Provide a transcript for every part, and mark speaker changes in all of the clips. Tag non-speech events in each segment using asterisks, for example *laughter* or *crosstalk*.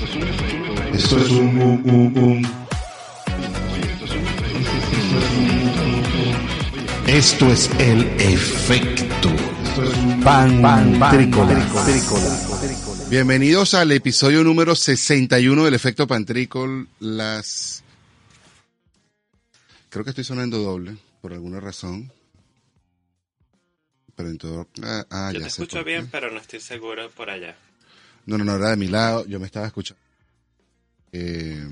Speaker 1: Esto es un, un, un, un. Esto es el efecto Pantrícola.
Speaker 2: Bienvenidos al episodio número 61 del efecto Pantrícolas. Creo que estoy sonando doble, por alguna razón. Pero en todo... Ah, ah,
Speaker 3: Yo
Speaker 2: ya
Speaker 3: te escucho bien, pero no estoy seguro por allá.
Speaker 2: No, no, no, era de mi lado, yo me estaba escuchando. Eh,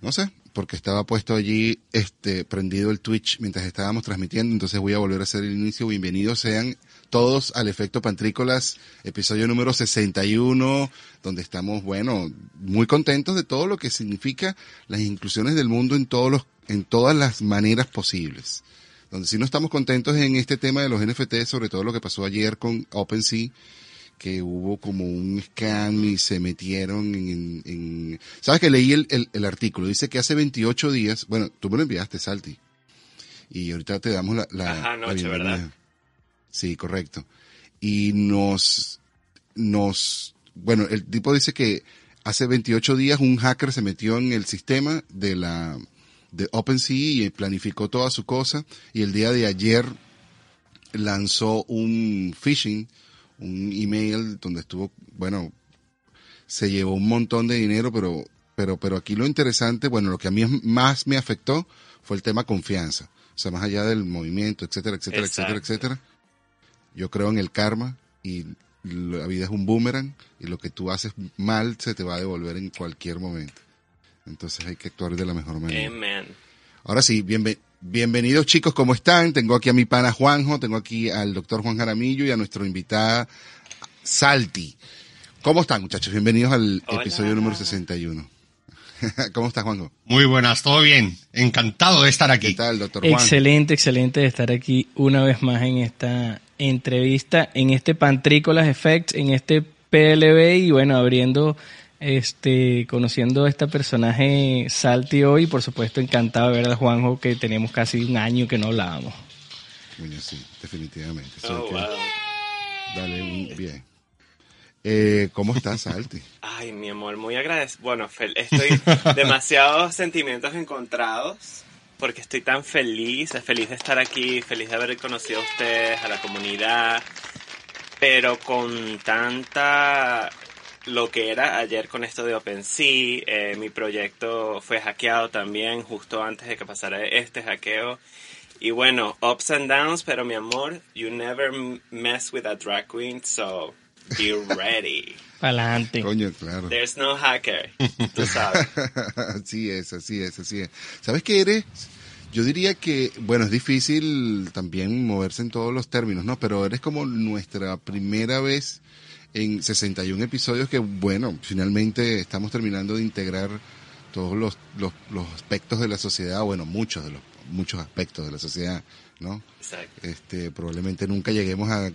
Speaker 2: no sé, porque estaba puesto allí, este, prendido el Twitch mientras estábamos transmitiendo, entonces voy a volver a hacer el inicio. Bienvenidos sean todos al Efecto Pantrícolas, episodio número 61, donde estamos, bueno, muy contentos de todo lo que significa las inclusiones del mundo en todos los, en todas las maneras posibles. Donde sí no estamos contentos en este tema de los NFT, sobre todo lo que pasó ayer con OpenSea, que hubo como un scam y se metieron en... en- ¿Sabes que leí el, el- el artículo? Dice que hace 28 días, bueno, tú me lo enviaste, Salti, y ahorita te damos la, la,
Speaker 3: Ajá,
Speaker 2: la
Speaker 3: anoche,
Speaker 2: bienvenida.
Speaker 3: ¿verdad?
Speaker 2: Sí, correcto. Y nos, nos, bueno, el tipo dice que hace 28 días un hacker se metió en el sistema de la, de OpenSea y planificó toda su cosa y el día de ayer lanzó un phishing, un email donde estuvo, bueno, se llevó un montón de dinero, pero, pero, pero aquí lo interesante, bueno, lo que a mí más me afectó fue el tema confianza. O sea, más allá del movimiento, etcétera, etcétera, etcétera,
Speaker 3: Exacto.
Speaker 2: etcétera. Yo creo en el karma y la vida es un boomerang y lo que tú haces mal se te va a devolver en cualquier momento. Entonces hay que actuar de la mejor manera.
Speaker 3: Amen.
Speaker 2: Ahora sí, bienve- bienvenidos chicos, ¿cómo están? Tengo aquí a mi pana Juanjo, tengo aquí al doctor Juan Jaramillo y a nuestro invitada Salti. ¿Cómo están muchachos? Bienvenidos al
Speaker 3: Hola.
Speaker 2: episodio número 61. *laughs* ¿Cómo estás Juanjo?
Speaker 4: Muy buenas, todo bien. Encantado de estar
Speaker 2: ¿Qué
Speaker 4: aquí.
Speaker 2: tal, doctor Juan?
Speaker 5: Excelente, excelente de estar aquí una vez más en esta entrevista, en este Pantrícolas Effects, en este PLB y bueno, abriendo, este, conociendo a este personaje Salti hoy, por supuesto encantado de ver al Juanjo que tenemos casi un año que no hablábamos.
Speaker 2: Coño, sí, definitivamente.
Speaker 3: Oh,
Speaker 2: hay que
Speaker 3: wow.
Speaker 2: darle un bien. Eh, ¿Cómo estás, Salti? *laughs*
Speaker 3: Ay, mi amor, muy agradecido. Bueno, fel- estoy *laughs* demasiados sentimientos encontrados porque estoy tan feliz, feliz de estar aquí, feliz de haber conocido a ustedes, a la comunidad, pero con tanta lo que era ayer con esto de OpenSea, eh, mi proyecto fue hackeado también justo antes de que pasara este hackeo. Y bueno, ups and downs, pero mi amor, you never mess with a drag queen, so be ready. *laughs*
Speaker 5: Adelante.
Speaker 2: Coño, claro.
Speaker 3: There's no hacker, tú sabes. *laughs*
Speaker 2: así es, así es, así es. ¿Sabes qué eres? Yo diría que, bueno, es difícil también moverse en todos los términos, ¿no? Pero eres como nuestra primera vez en 61 episodios que, bueno, finalmente estamos terminando de integrar todos los, los, los aspectos de la sociedad, bueno, muchos de los, muchos aspectos de la sociedad, ¿no?
Speaker 3: Exacto.
Speaker 2: Este, probablemente nunca lleguemos a,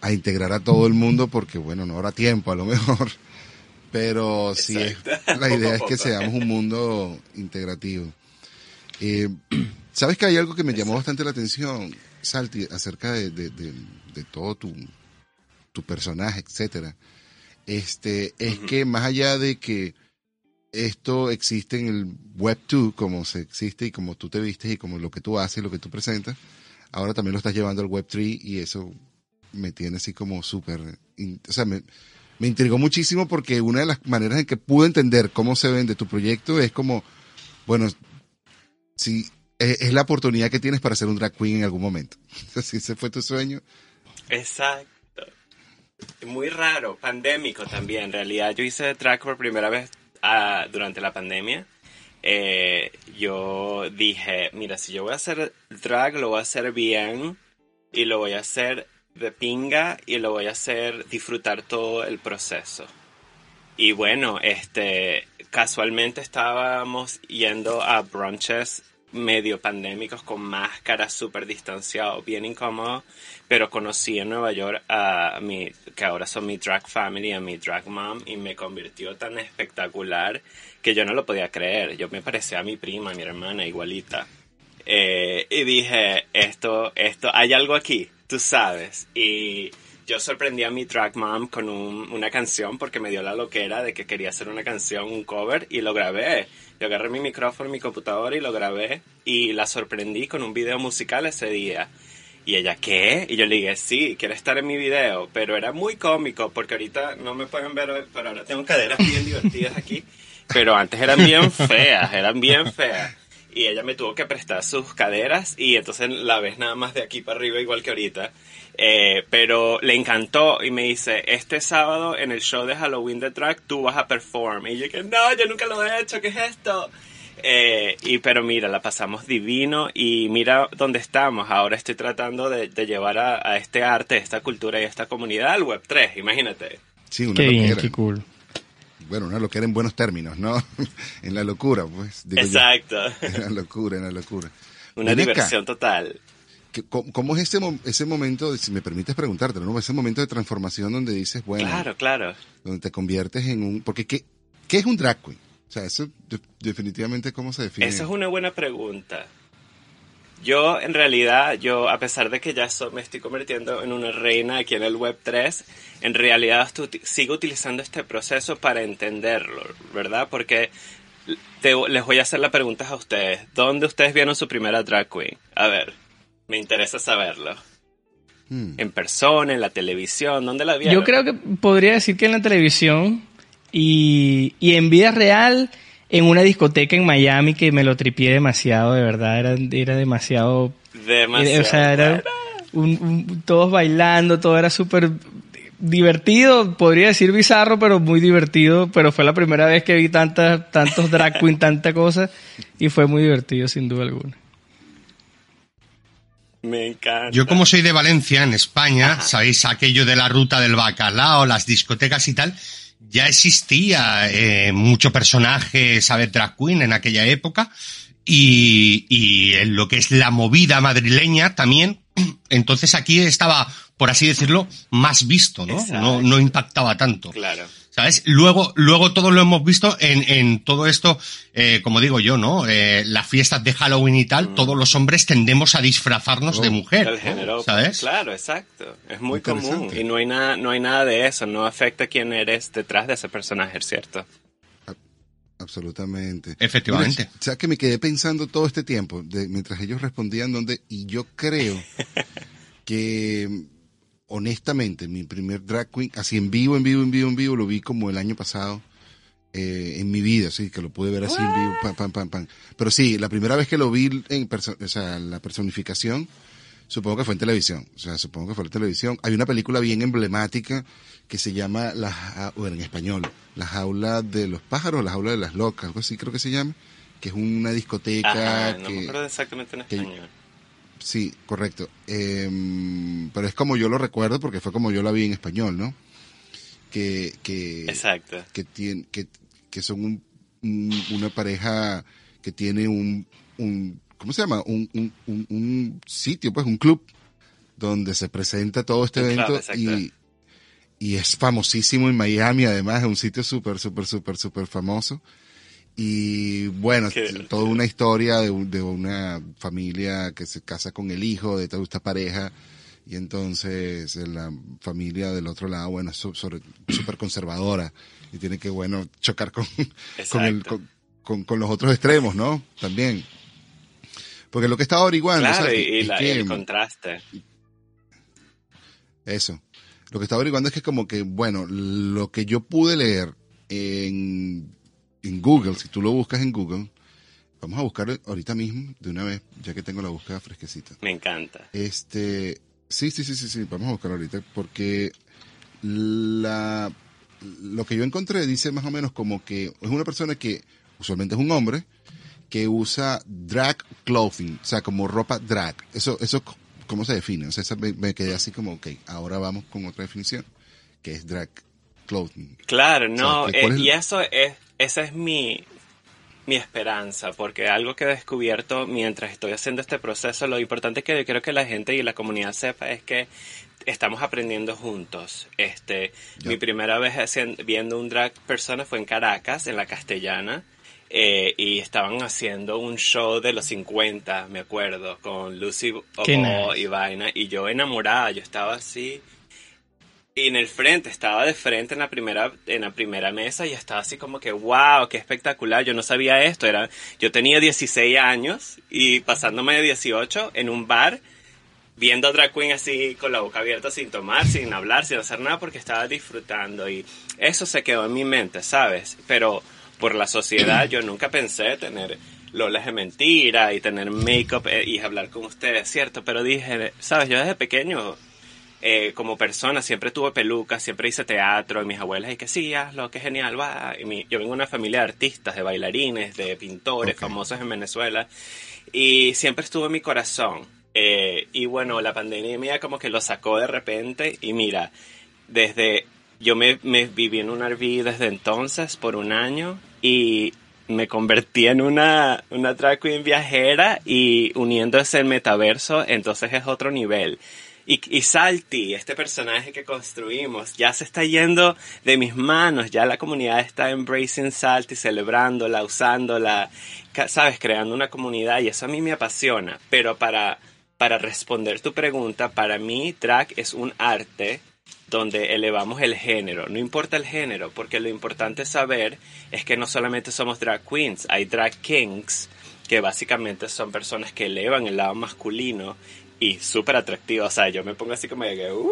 Speaker 2: a integrar a todo el mundo porque, bueno, no habrá tiempo a lo mejor. Pero sí,
Speaker 3: Exacto.
Speaker 2: la idea es que seamos un mundo integrativo. Eh, ¿Sabes que hay algo que me llamó bastante la atención, Salti, acerca de, de, de- de todo tu, tu personaje, etcétera? Este, es que más allá de que esto existe en el Web 2, como se existe y como tú te vistes y como lo que tú haces, lo que tú presentas, ahora también lo estás llevando al Web 3 y eso me tiene así como súper, o sea, me, me intrigó muchísimo porque una de las maneras en que pude entender cómo se vende tu proyecto es como, bueno, si es, es la oportunidad que tienes para ser un drag queen en algún momento. *laughs* Si ese fue tu sueño,
Speaker 3: Exacto. Muy raro, pandémico también. En realidad, yo hice drag por primera vez ah, durante la pandemia. Eh, yo dije, mira, si yo voy a hacer drag, lo voy a hacer bien y lo voy a hacer de pinga y lo voy a hacer disfrutar todo el proceso. Y bueno, este, casualmente estábamos yendo a brunches medio pandémicos con máscaras súper distanciados, bien incómodo, pero conocí en Nueva York a mi, que ahora son mi drag family, a mi drag mom, y me convirtió tan espectacular que yo no lo podía creer. Yo me parecía a mi prima, a mi hermana, igualita. Eh, y dije, esto, esto, hay algo aquí, tú sabes. Y yo sorprendí a mi drag mom con un- una canción porque me dio la loquera de que quería hacer una canción, un cover, y lo grabé. Yo agarré mi micrófono, mi computadora y lo grabé y la sorprendí con un video musical ese día. Y ella, ¿qué? Y yo le dije, sí, quiere estar en mi video, pero era muy cómico porque ahorita no me pueden ver pero ahora tengo caderas bien divertidas aquí. Pero antes eran bien feas, eran bien feas. Y ella me tuvo que prestar sus caderas y entonces la ves nada más de aquí para arriba igual que ahorita. Eh, pero le encantó y me dice, este sábado en el show de Halloween de Track tú vas a perform. Y yo que no, yo nunca lo he hecho, ¿qué es esto? Eh, y pero mira, la pasamos divino y mira dónde estamos. Ahora estoy tratando de, de llevar a, a este arte, esta cultura y esta comunidad al Web 3, imagínate.
Speaker 2: Sí, una
Speaker 5: Qué bien, qué cool.
Speaker 2: Bueno, una loquera en buenos términos, ¿no? *laughs* en la locura, pues. digo yo.
Speaker 3: Exacto.
Speaker 2: En la locura, en la locura. *laughs*
Speaker 3: Una diversión total.
Speaker 2: ¿qué- ¿Cómo, es ese, ese momento, si me permites preguntártelo, ¿no? Ese momento de transformación donde dices, bueno,
Speaker 3: Claro, claro.
Speaker 2: donde te conviertes en un... Porque, ¿qué, qué es un drag queen? O sea, eso de- definitivamente, ¿cómo se define?
Speaker 3: Esa es una buena pregunta. Yo, en realidad, yo, a pesar de que ya so- me estoy convirtiendo en una reina aquí en el Web 3, en realidad sigo utilizando este proceso para entenderlo, ¿verdad? Porque te- les voy a hacer las preguntas a ustedes. ¿Dónde ustedes vieron su primera drag queen? A ver, me interesa saberlo.
Speaker 2: Hmm.
Speaker 3: ¿En persona, en la televisión? ¿Dónde la vieron?
Speaker 5: Yo creo que podría decir que en la televisión y, y en vida real, en una discoteca en Miami que me lo tripié demasiado, de verdad, era, era demasiado...
Speaker 3: Demasiado.
Speaker 5: o sea, era un- un- todos bailando, todo era súper divertido, podría decir bizarro, pero muy divertido, pero fue la primera vez que vi tantas, tantos drag queen, tanta cosa, y fue muy divertido sin duda alguna.
Speaker 3: Me encanta.
Speaker 4: Yo como soy de Valencia, en España, sabéis aquello de la ruta del bacalao, las discotecas y tal, ya existía eh, mucho personaje, saber drag queen en aquella época y, y en lo que es la movida madrileña también. *clears throat* Entonces aquí estaba, por así decirlo, más visto, ¿no?
Speaker 3: Exacto.
Speaker 4: No, no impactaba tanto.
Speaker 3: Claro.
Speaker 4: ¿Sabes? Luego, luego todo lo hemos visto en, en todo esto, eh, como digo yo, ¿no? Eh, las fiestas de Halloween y tal, todos los hombres tendemos a disfrazarnos de mujer.
Speaker 3: Del género.
Speaker 4: ¿Sabes?
Speaker 3: Claro, exacto. Es muy común. Y no hay nada, no hay nada de eso. No afecta quién eres detrás de ese personaje, ¿cierto?
Speaker 2: Absolutamente.
Speaker 4: Efectivamente.
Speaker 2: Mira, o sea, que me quedé pensando todo este tiempo, de, mientras ellos respondían, donde, y yo creo *laughs* que, honestamente, mi primer drag queen, así en vivo, en vivo, en vivo, en vivo, lo vi como el año pasado, eh, en mi vida, sí, que lo pude ver así en vivo, pam, pam, pam, pam. Pero sí, la primera vez que lo vi en perso- o sea, la personificación, supongo que fue en televisión, o sea, supongo que fue en televisión. Hay una película bien emblemática que se llama, la, bueno, en español, La jaula de los pájaros, La jaula de las locas, algo así creo que se llama, que es una discoteca
Speaker 3: Ajá, no
Speaker 2: que...
Speaker 3: me acuerdo exactamente en
Speaker 2: que-
Speaker 3: español.
Speaker 2: Sí, correcto. Em, pero es como yo lo recuerdo porque fue como yo la vi en español, ¿no? Que, que,
Speaker 3: Exacto.
Speaker 2: que, tien- que, que son un- un- una pareja que tiene un, un ¿cómo se llama? Un, un, un, sitio, pues un club donde se presenta todo este
Speaker 3: club,
Speaker 2: evento y, y es famosísimo en Miami, además es un sitio súper, súper, súper, súper famoso. Y bueno,
Speaker 3: Qué
Speaker 2: toda una historia de, de una familia que se casa con el hijo de toda esta pareja y entonces eh, la familia del otro lado, bueno, es súper conservadora y tiene que, bueno, chocar con, *laughs* con, el- con, con- con los otros extremos, ¿no? También. Porque lo que estaba averiguando,
Speaker 3: Claro,
Speaker 2: ¿sabes?
Speaker 3: y, y
Speaker 2: Es
Speaker 3: la-
Speaker 2: que-
Speaker 3: el contraste.
Speaker 2: eso. Lo que estaba averiguando es que como que, bueno, lo que yo pude leer en, en Google, si tú lo buscas en Google, vamos a buscar ahorita mismo, de una vez, ya que tengo la búsqueda fresquecita.
Speaker 3: Me encanta.
Speaker 2: Este, sí, sí, sí, sí, sí, vamos a buscar ahorita, porque la, lo que yo encontré dice más o menos como que es una persona que usualmente es un hombre que usa drag clothing, o sea, como ropa drag. Eso, eso, ¿cómo se define? O sea, esa me, me quedé así como, ok, ahora vamos con otra definición, que es drag clothing.
Speaker 3: Claro, no,
Speaker 2: O sea, que ¿cuál
Speaker 3: eh, y eso es, esa es mi, mi esperanza, porque algo que he descubierto mientras estoy haciendo este proceso, lo importante que yo quiero que la gente y la comunidad sepa es que estamos aprendiendo juntos. Este, mi primera vez viendo un drag persona fue en Caracas, en la Castellana. eh, y estaban haciendo un show de los 50, me acuerdo, con Lucy Obo
Speaker 5: nice.
Speaker 3: y vaina, y yo enamorada, yo estaba así, y en el frente, estaba de frente en la primera, en la primera mesa y estaba así como que, wow, qué espectacular, yo no sabía esto, era, yo tenía 16 años y pasándome de 18 en un bar, viendo a drag queen así con la boca abierta sin tomar, sin hablar, sin hacer nada porque estaba disfrutando y eso se quedó en mi mente, ¿sabes? Pero por la sociedad yo nunca pensé tener lolas de mentira y tener make-up eh, y hablar con ustedes, ¿cierto? Pero dije, ¿sabes? Yo desde pequeño eh, como persona siempre tuve pelucas, siempre hice teatro, y mis abuelas y que sí, hazlo, que genial, va. Y mi, yo vengo de una familia de artistas, de bailarines, de pintores famosos en Venezuela, y siempre estuvo en mi corazón. Eh, y bueno, la pandemia como que lo sacó de repente, y mira, desde, yo me, me viví en un RV desde entonces por un año, y me convertí en una, una drag queen viajera y uniendo ese metaverso, entonces es otro nivel. Y, y, Salty, este personaje que construimos, ya se está yendo de mis manos, ya la comunidad está embracing Salty, celebrándola, usándola, sabes, creando una comunidad y eso a mí me apasiona. Pero para, para responder tu pregunta, para mí drag es un arte donde elevamos el género. No importa el género, porque lo importante saber es que no solamente somos drag queens, hay drag kings, que básicamente son personas que elevan el lado masculino y súper atractivo. O sea, yo me pongo así como de que, ¡uh!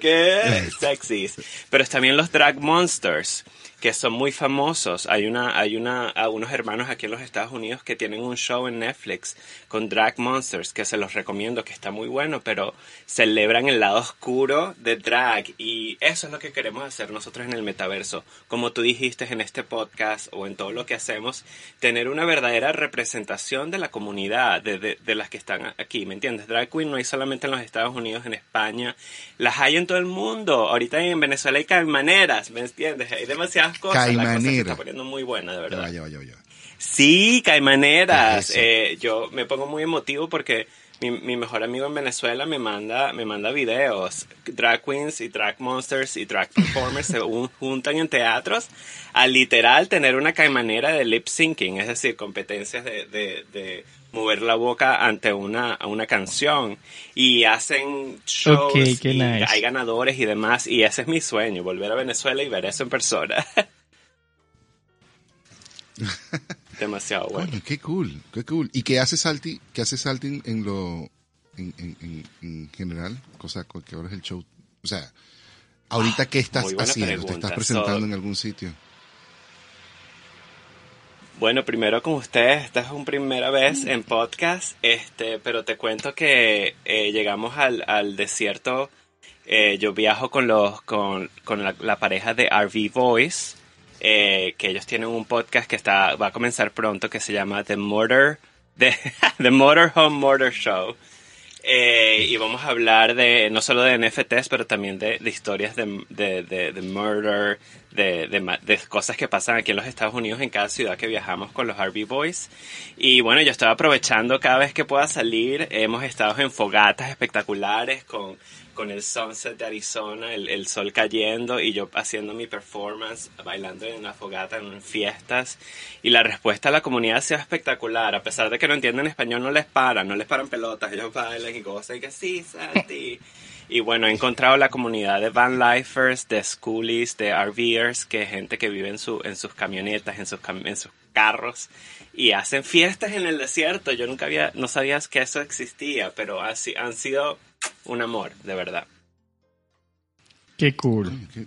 Speaker 3: ¡Qué *laughs* sexy! Pero también los drag monsters, que son muy famosos. Hay una, hay una, unos hermanos aquí en los Estados Unidos que tienen un show en Netflix con Drag Monsters, que se los recomiendo, que está muy bueno, pero celebran el lado oscuro de drag y eso es lo que queremos hacer nosotros en el metaverso. Como tú dijiste en este podcast o en todo lo que hacemos, tener una verdadera representación de la comunidad, de, de, de las que están aquí, ¿me entiendes? Drag Queen no hay solamente en los Estados Unidos, en España, las hay en todo el mundo. Ahorita en Venezuela hay maneras, ¿me entiendes? Hay demasiadas cosas. La cosa se está poniendo muy buena, de verdad. Sí, caimaneras. Eh, yo me pongo muy emotivo porque mi, mi, mejor amigo en Venezuela me manda, me manda videos. Drag queens y drag monsters y drag performers se juntan en teatros a literal tener una caimanera de lip syncing, es decir, competencias de, de, de mover la boca ante una, una canción y hacen shows
Speaker 5: Okay, qué
Speaker 3: y
Speaker 5: nice.
Speaker 3: hay ganadores y demás y ese es mi sueño, volver a Venezuela y ver eso en persona. *laughs* Demasiado bueno.
Speaker 2: Coño, qué cool, qué cool. ¿Y qué hace Salty, qué hace Salty en lo, en, en, en, en general? Cosa, ¿qué hora es el show? O sea, ahorita qué estás haciendo? ¿Te estás presentando
Speaker 3: So-
Speaker 2: en algún sitio?
Speaker 3: Bueno, primero con ustedes, esta es una primera vez en podcast, este, pero te cuento que eh, llegamos al, al desierto. eh, yo viajo con los con, con la, pareja de RV Voice, eh, que ellos tienen un podcast que está va a comenzar pronto que se llama The Murder The, *laughs* The Motorhome Murder Show. Eh, y vamos a hablar de no solo de NFTs, pero también de, de historias de, de, de, de murder, de, cosas que pasan aquí en los Estados Unidos, en cada ciudad que viajamos con los RV Boys. Y bueno, yo estaba aprovechando cada vez que pueda salir. Hemos estado en fogatas espectaculares con, con el sunset de Arizona, el, sol cayendo y yo haciendo mi performance, bailando en la fogata, en fiestas. Y la respuesta a la comunidad ha sido espectacular. A pesar de que no entienden español, no les paran, no les paran pelotas. Ellos bailan y gozan y que sí, Santi. Y bueno, he encontrado la comunidad de van lifers, de schoolies, de RVers, que es gente que vive en, su, en sus camionetas, en sus, en sus carros y hacen fiestas en el desierto. Yo nunca había, no sabía que eso existía, pero así, han sido un amor, de verdad.
Speaker 5: Qué cool.
Speaker 2: Qué-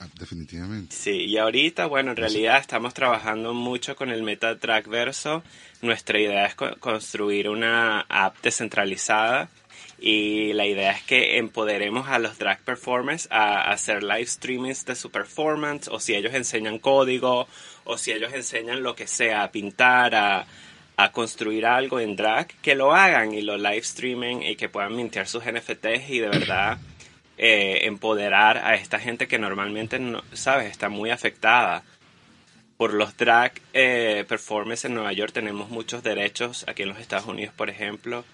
Speaker 2: ah, definitivamente.
Speaker 3: Sí, y ahorita, bueno, en realidad estamos trabajando mucho con el Meta Track Verso. Nuestra idea es co- construir una app descentralizada y la idea es que empoderemos a los drag performers a hacer live streamings de su performance o si ellos enseñan código o si ellos enseñan lo que sea, a pintar, a, a construir algo en drag, que lo hagan y lo live streamen y que puedan mintear sus NFTs y de verdad eh, empoderar a esta gente que normalmente, no, ¿sabes?, está muy afectada. Por los drag eh, performers en Nueva York tenemos muchos derechos, aquí en los Estados Unidos, por ejemplo.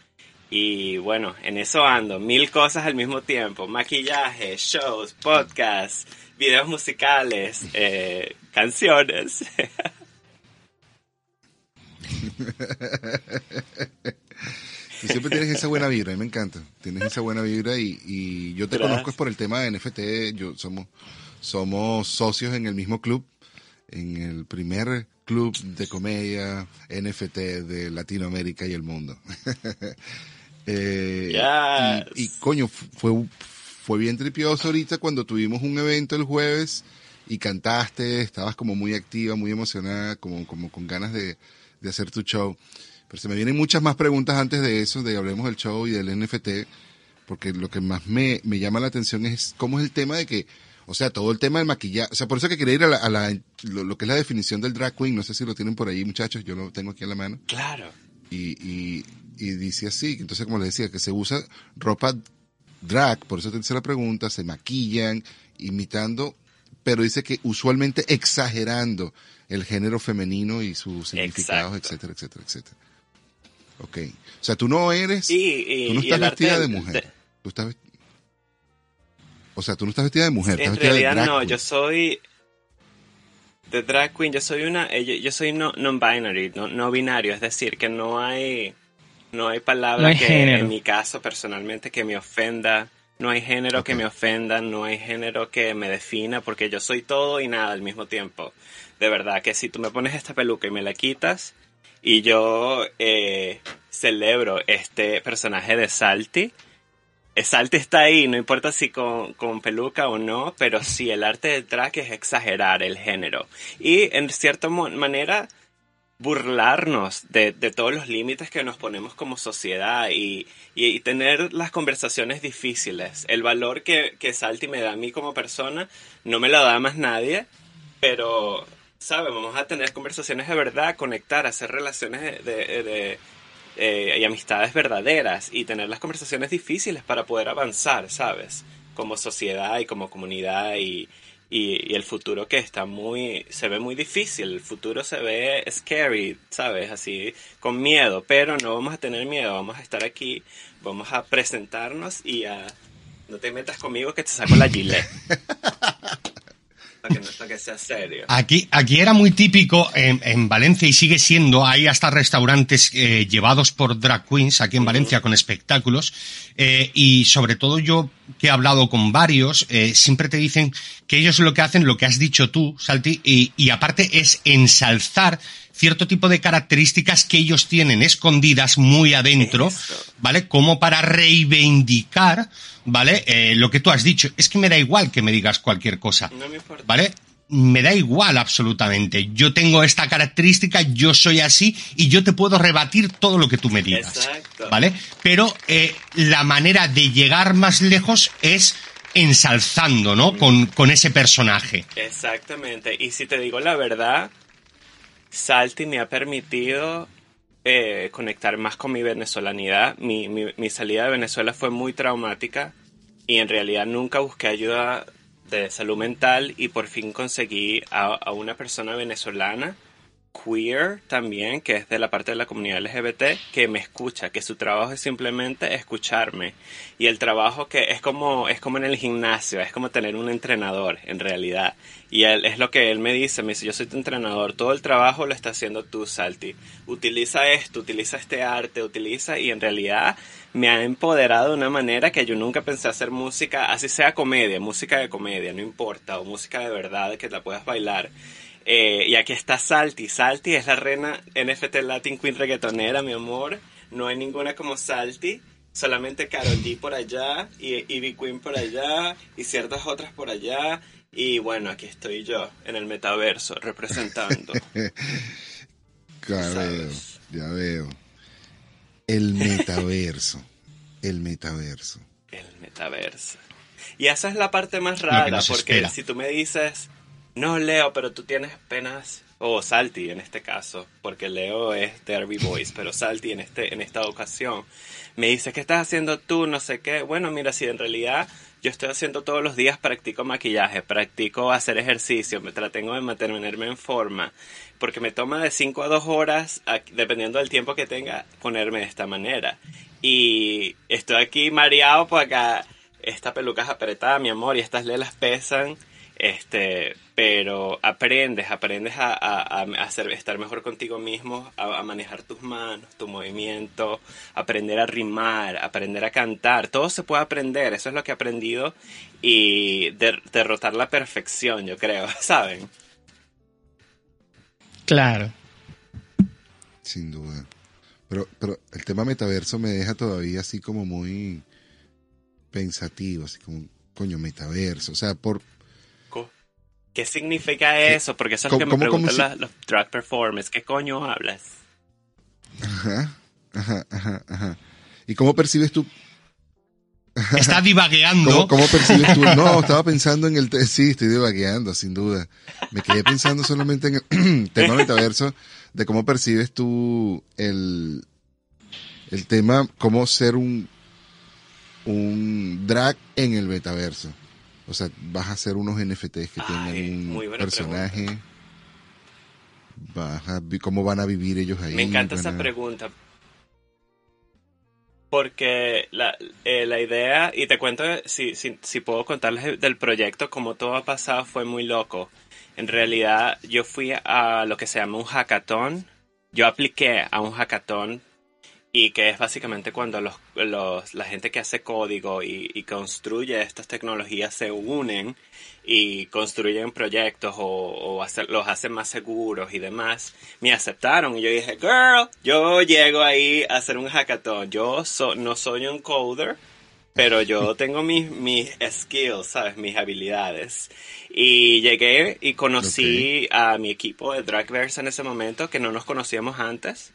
Speaker 3: Y bueno, en eso ando, mil cosas al mismo tiempo. Maquillaje, shows, podcasts, videos musicales, eh, canciones. *laughs*
Speaker 2: Tú siempre tienes esa buena vibra, me encanta. Tienes esa buena vibra y, y yo te
Speaker 3: Gracias.
Speaker 2: conozco es por el tema de NFT. Yo somos, somos socios en el mismo club, en el primer club de comedia NFT de Latinoamérica y el mundo. *laughs* Eh,
Speaker 3: Yes.
Speaker 2: y, y, coño, fu- fue, fue bien tripioso ahorita cuando tuvimos un evento el jueves y cantaste, estabas como muy activa, muy emocionada, como, como con ganas de, de hacer tu show. Pero se me vienen muchas más preguntas antes de eso, de hablemos del show y del NFT, porque lo que más me, me llama la atención es cómo es el tema de que, o sea, todo el tema del maquillaje, o sea, por eso que quería ir a, la, a la- lo, lo que es la definición del drag queen, no sé si lo tienen por ahí muchachos, yo lo tengo aquí en la mano
Speaker 3: Claro.
Speaker 2: y, y, y dice así, entonces como les decía, que se usa ropa drag, por eso te hice la pregunta, se maquillan, imitando, pero dice que usualmente exagerando el género femenino y sus significados,
Speaker 3: Exacto.
Speaker 2: etcétera, etcétera, etcétera. Ok. O sea, tú no eres,
Speaker 3: Y, y-
Speaker 2: tú no
Speaker 3: y
Speaker 2: estás vestida de mujer. Tú estás O sea, tú no estás vestida de mujer,
Speaker 3: En
Speaker 2: estás vestida de
Speaker 3: realidad
Speaker 2: drag
Speaker 3: no,
Speaker 2: queen.
Speaker 3: yo soy de drag queen, yo soy una, eh, yo, yo soy no, non-binary, no, no binario, es decir, que no hay, no hay palabra
Speaker 5: No hay
Speaker 3: que
Speaker 5: género.
Speaker 3: en mi caso personalmente que me ofenda, no hay género que me ofenda, no hay género que me defina, porque yo soy todo y nada al mismo tiempo. De verdad que si tú me pones esta peluca y me la quitas y yo eh, celebro este personaje de Salty, eh, Salty está ahí, no importa si con, con peluca o no, pero sí, el arte del drag es exagerar el género. Y en cierta manera, burlarnos de, de todos los límites que nos ponemos como sociedad y, y- tener las conversaciones difíciles. El valor que, que Salty me da a mí como persona no me lo da más nadie, pero, ¿sabes? Vamos a tener conversaciones de verdad, conectar, hacer relaciones de, de- de- eh, y amistades verdaderas y tener las conversaciones difíciles para poder avanzar, ¿sabes? Como sociedad y como comunidad y, y, y el futuro que está muy, se ve muy difícil, el futuro se ve scary, ¿sabes? Así, con miedo, pero no vamos a tener miedo, vamos a estar aquí, vamos a presentarnos y a... No te metas conmigo que te saco la *laughs* gilet. Para que, no, para que sea serio.
Speaker 4: Aquí, aquí era muy típico en, en Valencia y sigue siendo, hay hasta restaurantes eh, llevados por drag queens aquí en Valencia con espectáculos. Eh, y sobre todo yo que he hablado con varios, eh, siempre te dicen que ellos lo que hacen, lo que has dicho tú, Salti, y, y aparte es ensalzar cierto tipo de características que ellos tienen escondidas muy adentro. ¿vale? Como para reivindicar, ¿vale? Eh, lo que tú has dicho. Es que me da igual que me digas cualquier cosa.
Speaker 3: No me importa.
Speaker 4: ¿Vale? Me da igual absolutamente. Yo tengo esta característica, yo soy así y yo te puedo rebatir todo lo que tú me digas.
Speaker 3: Exacto.
Speaker 4: ¿Vale? Pero eh, la manera de llegar más lejos es ensalzando, ¿no? Con, con ese personaje.
Speaker 3: Exactamente. Y si te digo la verdad, Salty me ha permitido eh, conectar más con mi venezolanidad. Mi, mi, mi salida de Venezuela fue muy traumática y en realidad nunca busqué ayuda de salud mental y por fin conseguí a, a una persona venezolana queer también, que es de la parte de la comunidad LGBT, que me escucha, que su trabajo es simplemente escucharme. Y el trabajo que es como, es como en el gimnasio, es como tener un entrenador, en realidad. Y él, es lo que él me dice, me dice, yo soy tu entrenador, todo el trabajo lo está haciendo tú, Salty. Utiliza esto, utiliza este arte, utiliza, y en realidad me ha empoderado de una manera que yo nunca pensé hacer música, así sea comedia, música de comedia, no importa, o música de verdad que la puedas bailar. Eh, y aquí está Salty. Salty es la reina NFT Latin Queen reggaetonera, mi amor. No hay ninguna como Salty. Solamente Karol G por allá y Ivy Queen por allá y ciertas otras por allá. Y bueno, aquí estoy yo en el metaverso representando. *laughs* ¿Sabes?
Speaker 2: ya veo. El metaverso. El metaverso.
Speaker 3: el metaverso. Y esa es la parte más rara, porque
Speaker 4: espera.
Speaker 3: si tú me dices, no Leo, pero tú tienes penas, o Salty en este caso, porque Leo es Derby Boys, pero Salty en, este, en esta ocasión, me dice, ¿qué estás haciendo tú? No sé qué. Bueno, mira, si en realidad yo estoy haciendo todos los días, practico maquillaje, practico hacer ejercicio, me tratengo de mantenerme en forma, porque me toma de 5 a 2 horas, dependiendo del tiempo que tenga, ponerme de esta manera. Y estoy aquí mareado por acá. Esta peluca es apretada, mi amor, y estas lelas pesan Este, pero aprendes, aprendes a, a, a hacer, estar mejor contigo mismo, a, a, manejar tus manos, tu movimiento, aprender a rimar, aprender a cantar. Todo se puede aprender, eso es lo que he aprendido y der, derrotar la perfección, yo creo, *laughs* ¿saben?
Speaker 5: Claro.
Speaker 2: Sin duda. Pero, pero el tema metaverso me deja todavía así como muy pensativo, así como, coño, metaverso. O sea, por,
Speaker 3: ¿Qué significa eso? Porque eso es lo que me preguntan si... los drag performers. ¿Qué coño hablas?
Speaker 2: Ajá, ajá, ajá, ajá. ¿Y cómo percibes tú?
Speaker 4: Está divagueando.
Speaker 2: ¿Cómo, ¿Cómo, percibes tú? No, *laughs* estaba pensando en el... Sí, estoy divagueando, sin duda. Me quedé pensando solamente en el *clears throat* tema metaverso, de cómo percibes tú el, el tema, cómo ser un, un drag en el metaverso. O sea, vas a hacer unos NFTs que tengan un personaje. Vas a, ¿Cómo van a vivir ellos ahí?
Speaker 3: Me encanta esa
Speaker 2: a...
Speaker 3: pregunta. Porque la, eh, la idea, y te cuento, si, si, si puedo contarles del proyecto, como todo ha pasado, fue muy loco. En realidad, yo fui a lo que se llama un hackathon. Yo apliqué a un hackathon y que es básicamente cuando los, los, la gente que hace código y, y, construye estas tecnologías se unen y construyen proyectos o, o hacer, los hacen más seguros y demás, me aceptaron y yo dije, girl, yo llego ahí a hacer un hackathon, yo so, no soy un coder, pero yo *laughs* tengo mis, mis skills, ¿sabes? Mis habilidades. Y llegué y conocí okay. a mi equipo de Dragverse en ese momento, que no nos conocíamos antes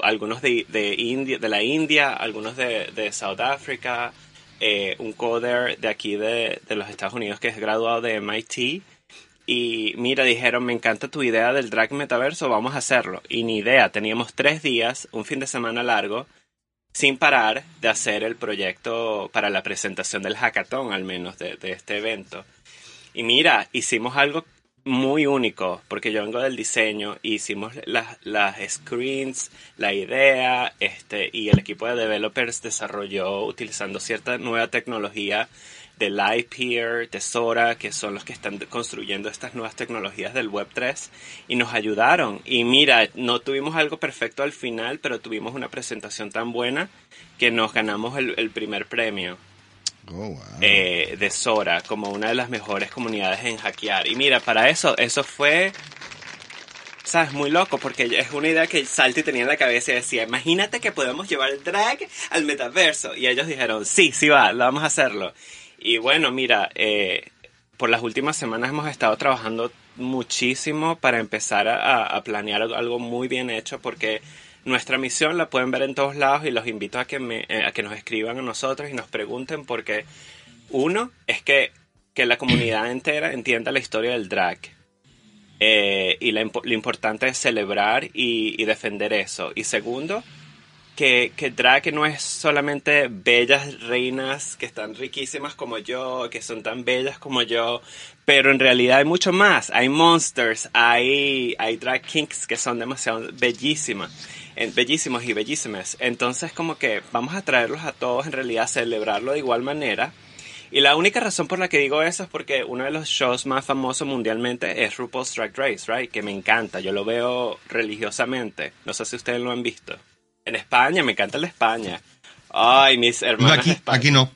Speaker 3: algunos de, de, India, de la India, algunos de, de South Africa, eh, un coder de aquí de, de, los Estados Unidos que es graduado de MIT. Y mira, dijeron, me encanta tu idea del drag metaverso, vamos a hacerlo. Y ni idea, teníamos tres días, un fin de semana largo, sin parar de hacer el proyecto para la presentación del hackathon, al menos de, de este evento. Y mira, hicimos algo muy único, porque yo vengo del diseño, hicimos las, las screens, la idea, este, y el equipo de developers desarrolló utilizando cierta nueva tecnología de Lightyear, de Sora, que son los que están construyendo estas nuevas tecnologías del Web3, y nos ayudaron. Y mira, no tuvimos algo perfecto al final, pero tuvimos una presentación tan buena que nos ganamos el, el primer premio.
Speaker 2: Oh,
Speaker 3: eh, de Sora como una de las mejores comunidades en hackear. Y mira, para eso, eso fue, sabes, muy loco, porque es una idea que Salty tenía en la cabeza y decía, imagínate que podemos llevar el drag al metaverso. Y ellos dijeron, sí, sí va, vamos a hacerlo. Y bueno, mira, eh, por las últimas semanas hemos estado trabajando muchísimo para empezar a planear algo muy bien hecho, porque nuestra misión la pueden ver en todos lados y los invito a que, me, eh, a que nos escriban a nosotros y nos pregunten porque uno es que, que la comunidad *clears throat* entera entienda la historia del drag. Eh, y la, lo importante es celebrar y, y, defender eso. Y segundo, que, que drag no es solamente bellas reinas que están riquísimas como yo, que son tan bellas como yo, pero en realidad hay mucho más. Hay monsters, hay, hay drag kings que son demasiado bellísimas bellísimos y bellísimas. Entonces como que vamos a traerlos a todos en realidad a celebrarlo de igual manera. Y la única razón por la que digo eso es porque uno de los shows más famosos mundialmente es RuPaul's Drag Race, right? Que me encanta, yo lo veo religiosamente. No sé si ustedes lo han visto. En España, me encanta de España. Ay, mis hermanas
Speaker 4: aquí,
Speaker 3: de España.
Speaker 4: Aquí no.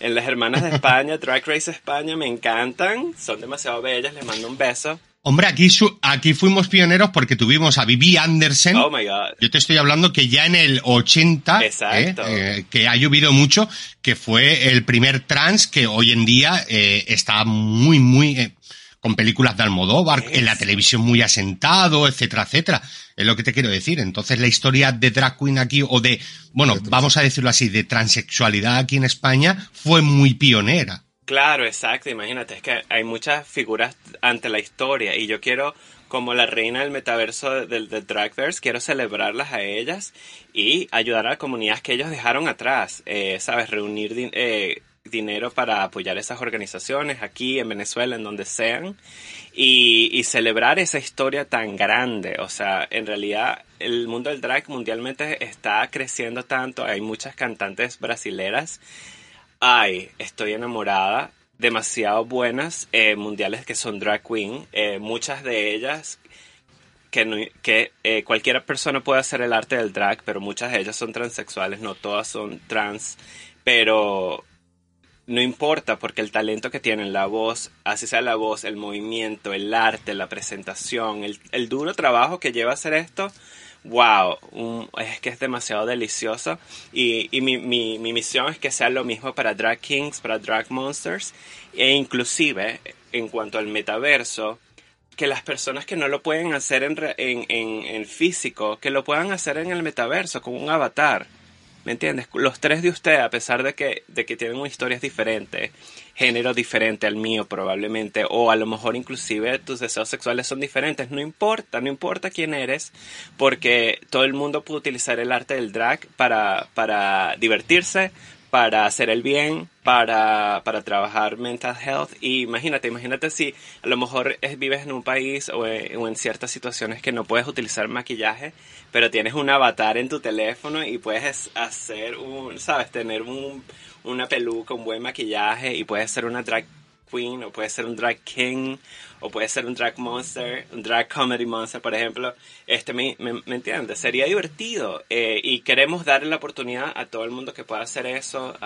Speaker 3: En las hermanas de España, Drag Race España, me encantan. Son demasiado bellas, les mando un beso.
Speaker 4: Hombre, aquí, su, aquí fuimos pioneros porque tuvimos a Vivi Andersen.
Speaker 3: Oh my God.
Speaker 4: Yo te estoy hablando que ya en el 80, eh, eh, que ha llovido mucho, que fue el primer trans que hoy en día eh, está muy, muy, eh, con películas de Almodóvar, es. en la televisión muy asentado, etcétera, etcétera. Es lo que te quiero decir. Entonces la historia de drag queen aquí, o de, bueno, vamos a decirlo así, de transexualidad aquí en España, fue muy pionera.
Speaker 3: Claro, exacto. Imagínate, es que hay muchas figuras ante la historia y yo quiero, como la reina del metaverso del, del Dragverse, quiero celebrarlas a ellas y ayudar a la comunidad que ellos dejaron atrás. Eh, ¿Sabes? Reunir din eh, dinero para apoyar esas organizaciones aquí en Venezuela, en donde sean, y, y celebrar esa historia tan grande. O sea, en realidad el mundo del drag mundialmente está creciendo tanto. Hay muchas cantantes brasileras ay, estoy enamorada demasiado buenas eh, mundiales que son drag queen. Eh, muchas de ellas que, no- eh, cualquier persona puede hacer el arte del drag, pero muchas de ellas son transexuales, no todas son trans, pero no importa porque el talento que tienen, la voz, así sea la voz, el movimiento, el arte, la presentación, el duro trabajo que lleva a hacer esto, wow, es que es demasiado delicioso. Y, y mi, mi, mi misión es que sea lo mismo para Drag Kings, para Drag Monsters, e inclusive en cuanto al metaverso, que las personas que no lo pueden hacer en, en, en, en físico, que lo puedan hacer en el metaverso, con un avatar. ¿Me entiendes? Los tres de ustedes, a pesar de que, de que tienen historias diferentes, género diferente al mío probablemente, o a lo mejor inclusive tus deseos sexuales son diferentes, no importa, no importa quién eres, porque todo el mundo puede utilizar el arte del drag para, para divertirse, para hacer el bien, para, para trabajar mental health. Y imagínate, imagínate si a lo mejor es- vives en un país o en, o en ciertas situaciones que no puedes utilizar maquillaje, pero tienes un avatar en tu teléfono y puedes hacer un, sabes, tener un, una peluca, un buen maquillaje y puedes ser una drag queen o puedes ser un drag king o puedes ser un drag monster, un drag comedy monster, por ejemplo. Este, ¿me, me, me entiendes? Sería divertido eh, y queremos darle la oportunidad a todo el mundo que pueda hacer eso.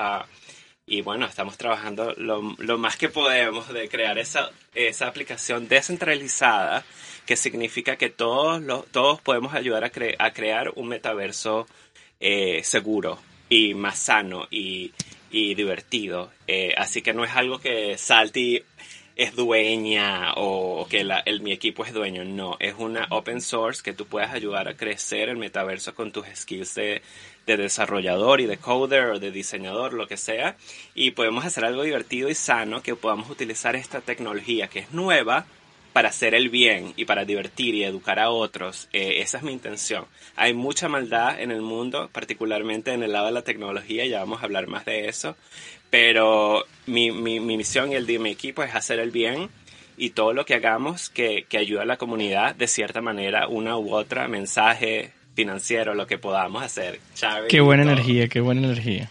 Speaker 3: y bueno, estamos trabajando lo, lo más que podemos de crear esa, esa aplicación descentralizada, que significa que todos, los, todos podemos ayudar a, cre- a crear un metaverso eh, seguro y más sano y, y divertido. Eh, así que no es algo que Salty es dueña o que la- el, mi equipo es dueño. No, es una open source que tú puedes ayudar a crecer el metaverso con tus skills de, de desarrollador y de coder o de diseñador, lo que sea. Y podemos hacer algo divertido y sano que podamos utilizar esta tecnología que es nueva para hacer el bien y para divertir y educar a otros. Eh, esa es mi intención. Hay mucha maldad en el mundo, particularmente en el lado de la tecnología, ya vamos a hablar más de eso, pero mi, mi, mi misión y el de mi equipo es hacer el bien y todo lo que hagamos que, que ayude a la comunidad de cierta manera, una u otra, mensaje financiero, lo que podamos hacer.
Speaker 5: Qué buena
Speaker 3: todo.
Speaker 5: energía, qué buena energía.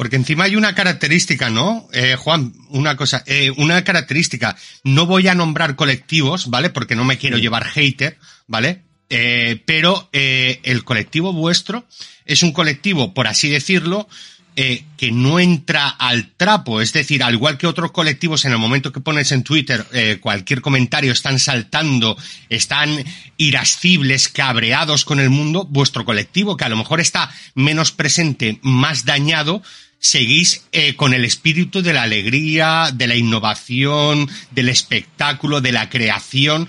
Speaker 4: Porque encima hay una característica, ¿no? Eh, Juan, una cosa, eh, una característica. No voy a nombrar colectivos, ¿vale? Porque no me quiero llevar hater, ¿vale? Eh, pero eh, el colectivo vuestro es un colectivo, por así decirlo, eh, que no entra al trapo. Es decir, al igual que otros colectivos, en el momento que pones en Twitter eh, cualquier comentario, están saltando, están irascibles, cabreados con el mundo, vuestro colectivo, que a lo mejor está menos presente, más dañado, seguís eh, con el espíritu de la alegría, de la innovación, del espectáculo, de la creación,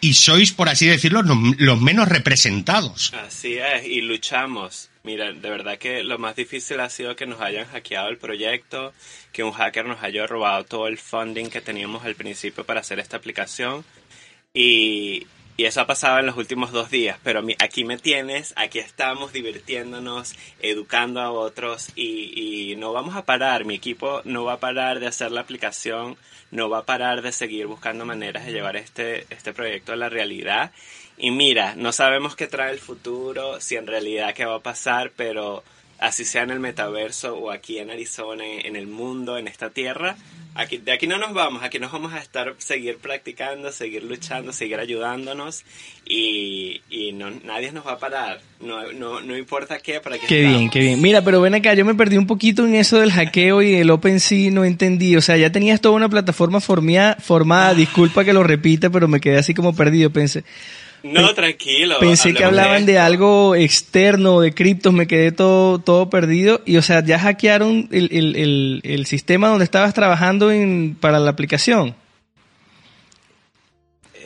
Speaker 4: y sois, por así decirlo, los, menos representados.
Speaker 3: Así es, y luchamos. Mira, de verdad que lo más difícil ha sido que nos hayan hackeado el proyecto, que un hacker nos haya robado todo el funding que teníamos al principio para hacer esta aplicación. Y, y eso ha pasado en los últimos dos días, pero aquí me tienes, aquí estamos divirtiéndonos, educando a otros y, y no vamos a parar, mi equipo no va a parar de hacer la aplicación, no va a parar de seguir buscando maneras de llevar este, este proyecto a la realidad. Y mira, no sabemos qué trae el futuro, si en realidad qué va a pasar, pero así sea en el metaverso o aquí en Arizona, en el mundo, en esta tierra, aquí, de aquí no nos vamos, aquí nos vamos a estar, seguir practicando, seguir luchando, seguir ayudándonos y, y no, nadie nos va a parar, no, no, no importa qué, para que
Speaker 5: Qué bien, qué bien. Mira, pero ven acá, yo me perdí un poquito en eso del hackeo y el OpenSea, no entendí. O sea, ya tenías toda una plataforma formia- formada, disculpa que lo repita, pero me quedé así como perdido. Pensé,
Speaker 3: No, tranquilo.
Speaker 5: pensé que hablaban de algo externo, de criptos, me quedé todo, todo perdido. Y o sea, ya hackearon el, el, el, el sistema donde estabas trabajando en, para la aplicación.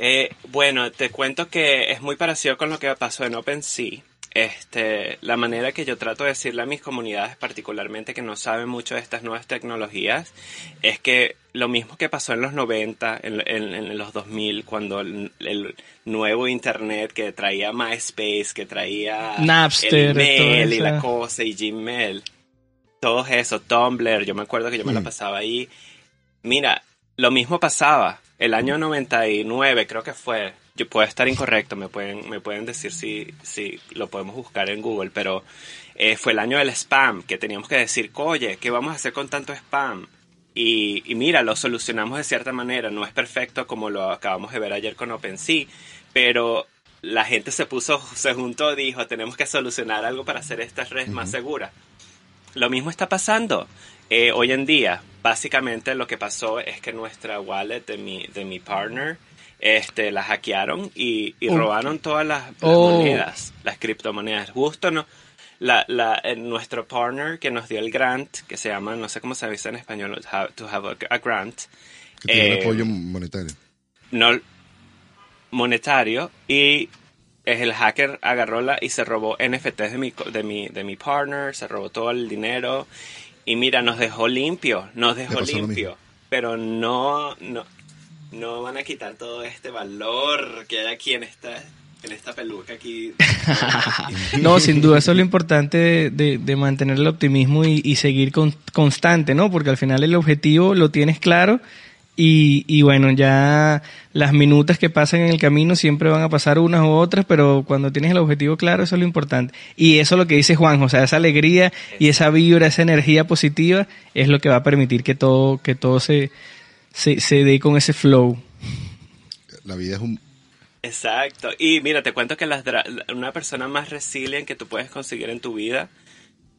Speaker 3: Eh, bueno, te cuento que es muy parecido con lo que pasó en OpenSea. Este, la manera que yo trato de decirle a mis comunidades, particularmente que no saben mucho de estas nuevas tecnologías, es que lo mismo que pasó en los 90, en, en- en los 2000, cuando el, el nuevo Internet que traía MySpace, que traía
Speaker 5: Napster,
Speaker 3: el email y la cosa, y Gmail, todo eso, Tumblr, yo me acuerdo que yo me la
Speaker 4: Mm.
Speaker 3: pasaba ahí. Mira, lo mismo pasaba. El año 99 creo que fue. Yo puedo estar incorrecto, me pueden, me pueden decir si, si lo podemos buscar en Google, pero eh, fue el año del spam, que teníamos que decir, oye, ¿qué vamos a hacer con tanto spam? Y, y mira, lo solucionamos de cierta manera. No es perfecto como lo acabamos de ver ayer con OpenSea, pero la gente se puso, se juntó, dijo, tenemos que solucionar algo para hacer estas redes más seguras. Lo mismo está pasando eh, hoy en día. Básicamente lo que pasó es que nuestra wallet de mi, de mi partner este, la hackearon y, y
Speaker 5: Oh.
Speaker 3: robaron todas las, las
Speaker 5: Oh.
Speaker 3: monedas, las criptomonedas. Justo no. La, la, nuestro partner que nos dio el grant, que se llama, no sé cómo se dice en español, to have a, grant,
Speaker 2: Que tiene
Speaker 3: Eh,
Speaker 2: un apoyo monetario.
Speaker 3: no monetario y es el hacker agarró la y se robó NFTs de mi, de mi, de mi partner, se robó todo el dinero y mira, nos dejó limpio, nos dejó limpio, pero no, no, no van a quitar todo este valor que hay aquí en esta, en esta peluca aquí. *laughs*
Speaker 5: No, sin duda, eso es lo importante de, de- de mantener el optimismo y, y seguir con- constante, ¿no? Porque al final el objetivo lo tienes claro y, y bueno, ya las minutas que pasan en el camino siempre van a pasar unas u otras, pero cuando tienes el objetivo claro, eso es lo importante. Y eso es lo que dice Juan, o sea, esa alegría y esa vibra, esa energía positiva es lo que va a permitir que todo, que todo se, se, se dé con ese flow.
Speaker 2: La vida es un...
Speaker 3: Exacto. Y mira, te cuento que las una persona más resilient que tú puedes conseguir en tu vida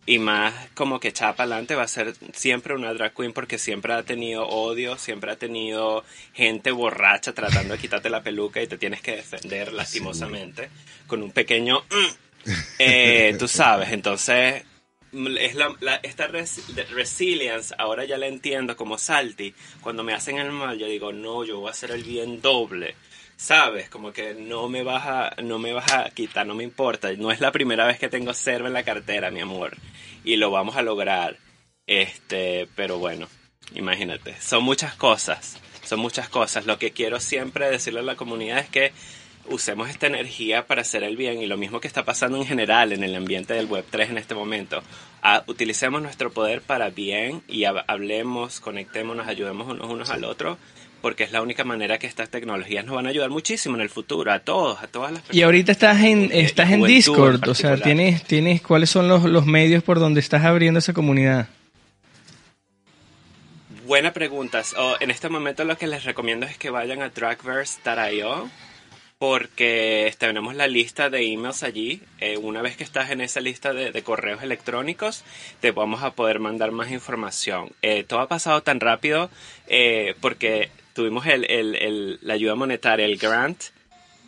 Speaker 3: y más como que echada para adelante va a ser siempre una drag queen porque siempre ha tenido odio, siempre ha tenido gente borracha tratando de quitarte la peluca y te tienes que defender lastimosamente con un pequeño... mm. Eh, tú sabes, entonces mm, es la, la- esta res- resilience ahora ya la entiendo como Salty. Cuando me hacen el mal, yo digo, no, yo voy a hacer el bien doble. ¿Sabes? Como que no me vas a, no me vas a quitar, no me importa. No es la primera vez que tengo serva en la cartera, mi amor. Y lo vamos a lograr. Este, pero bueno, imagínate. Son muchas cosas. Son muchas cosas. Lo que quiero siempre decirle a la comunidad es que usemos esta energía para hacer el bien y lo mismo que está pasando en general en el ambiente del Web3 en este momento. Ah, utilicemos nuestro poder para bien y hab- hablemos, conectémonos, ayudemos unos unos al otro, porque es la única manera que estas tecnologías nos van a ayudar muchísimo en el futuro, a todos, a todas las personas.
Speaker 5: Y ahorita estás en, estás en Discord,
Speaker 3: en
Speaker 5: o sea, tienes, tienes, ¿cuáles son los, los medios por donde estás abriendo esa comunidad?
Speaker 3: Buena pregunta. Oh, en este momento lo que les recomiendo es que vayan a dragverse.io porque tenemos la lista de emails allí. Eh, una vez que estás en esa lista de, de correos electrónicos, te vamos a poder mandar más información. Eh, todo ha pasado tan rápido eh, porque tuvimos el- el- el- la ayuda monetaria, el grant.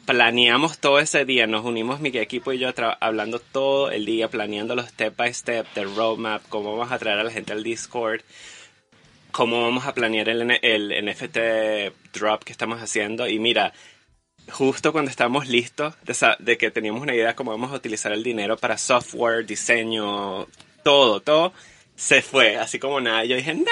Speaker 3: Planeamos todo ese día, nos unimos mi equipo y yo hablando todo el día, planeando los step by step del roadmap, cómo vamos a traer a la gente al Discord, cómo vamos a planear el, el NFT drop que estamos haciendo. Y mira, justo cuando estamos listos de, de que teníamos una idea cómo vamos a utilizar el dinero para software, diseño, todo, todo, se fue, así como nada. Yo dije, ¡No!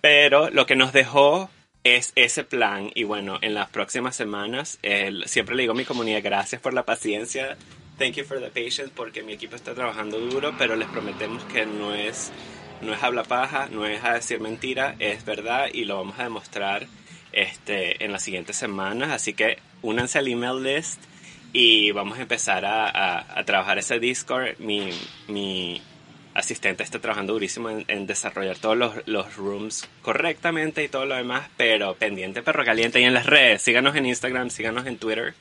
Speaker 3: Pero lo que nos dejó es ese plan. Y bueno, en las próximas semanas, siempre le digo a mi comunidad, gracias por la paciencia. Thank you for the patience, porque mi equipo está trabajando duro, pero les prometemos que no es, no es habla paja, no es a decir mentira, es verdad y lo vamos a demostrar este, en las siguientes semanas. Así que únanse al email list y vamos a empezar a, a- a trabajar ese Discord. Mi, mi asistente está trabajando durísimo en, en desarrollar todos los, los rooms correctamente y todo lo demás, pero pendiente perro caliente y en las redes. Síganos en Instagram, síganos en Twitter.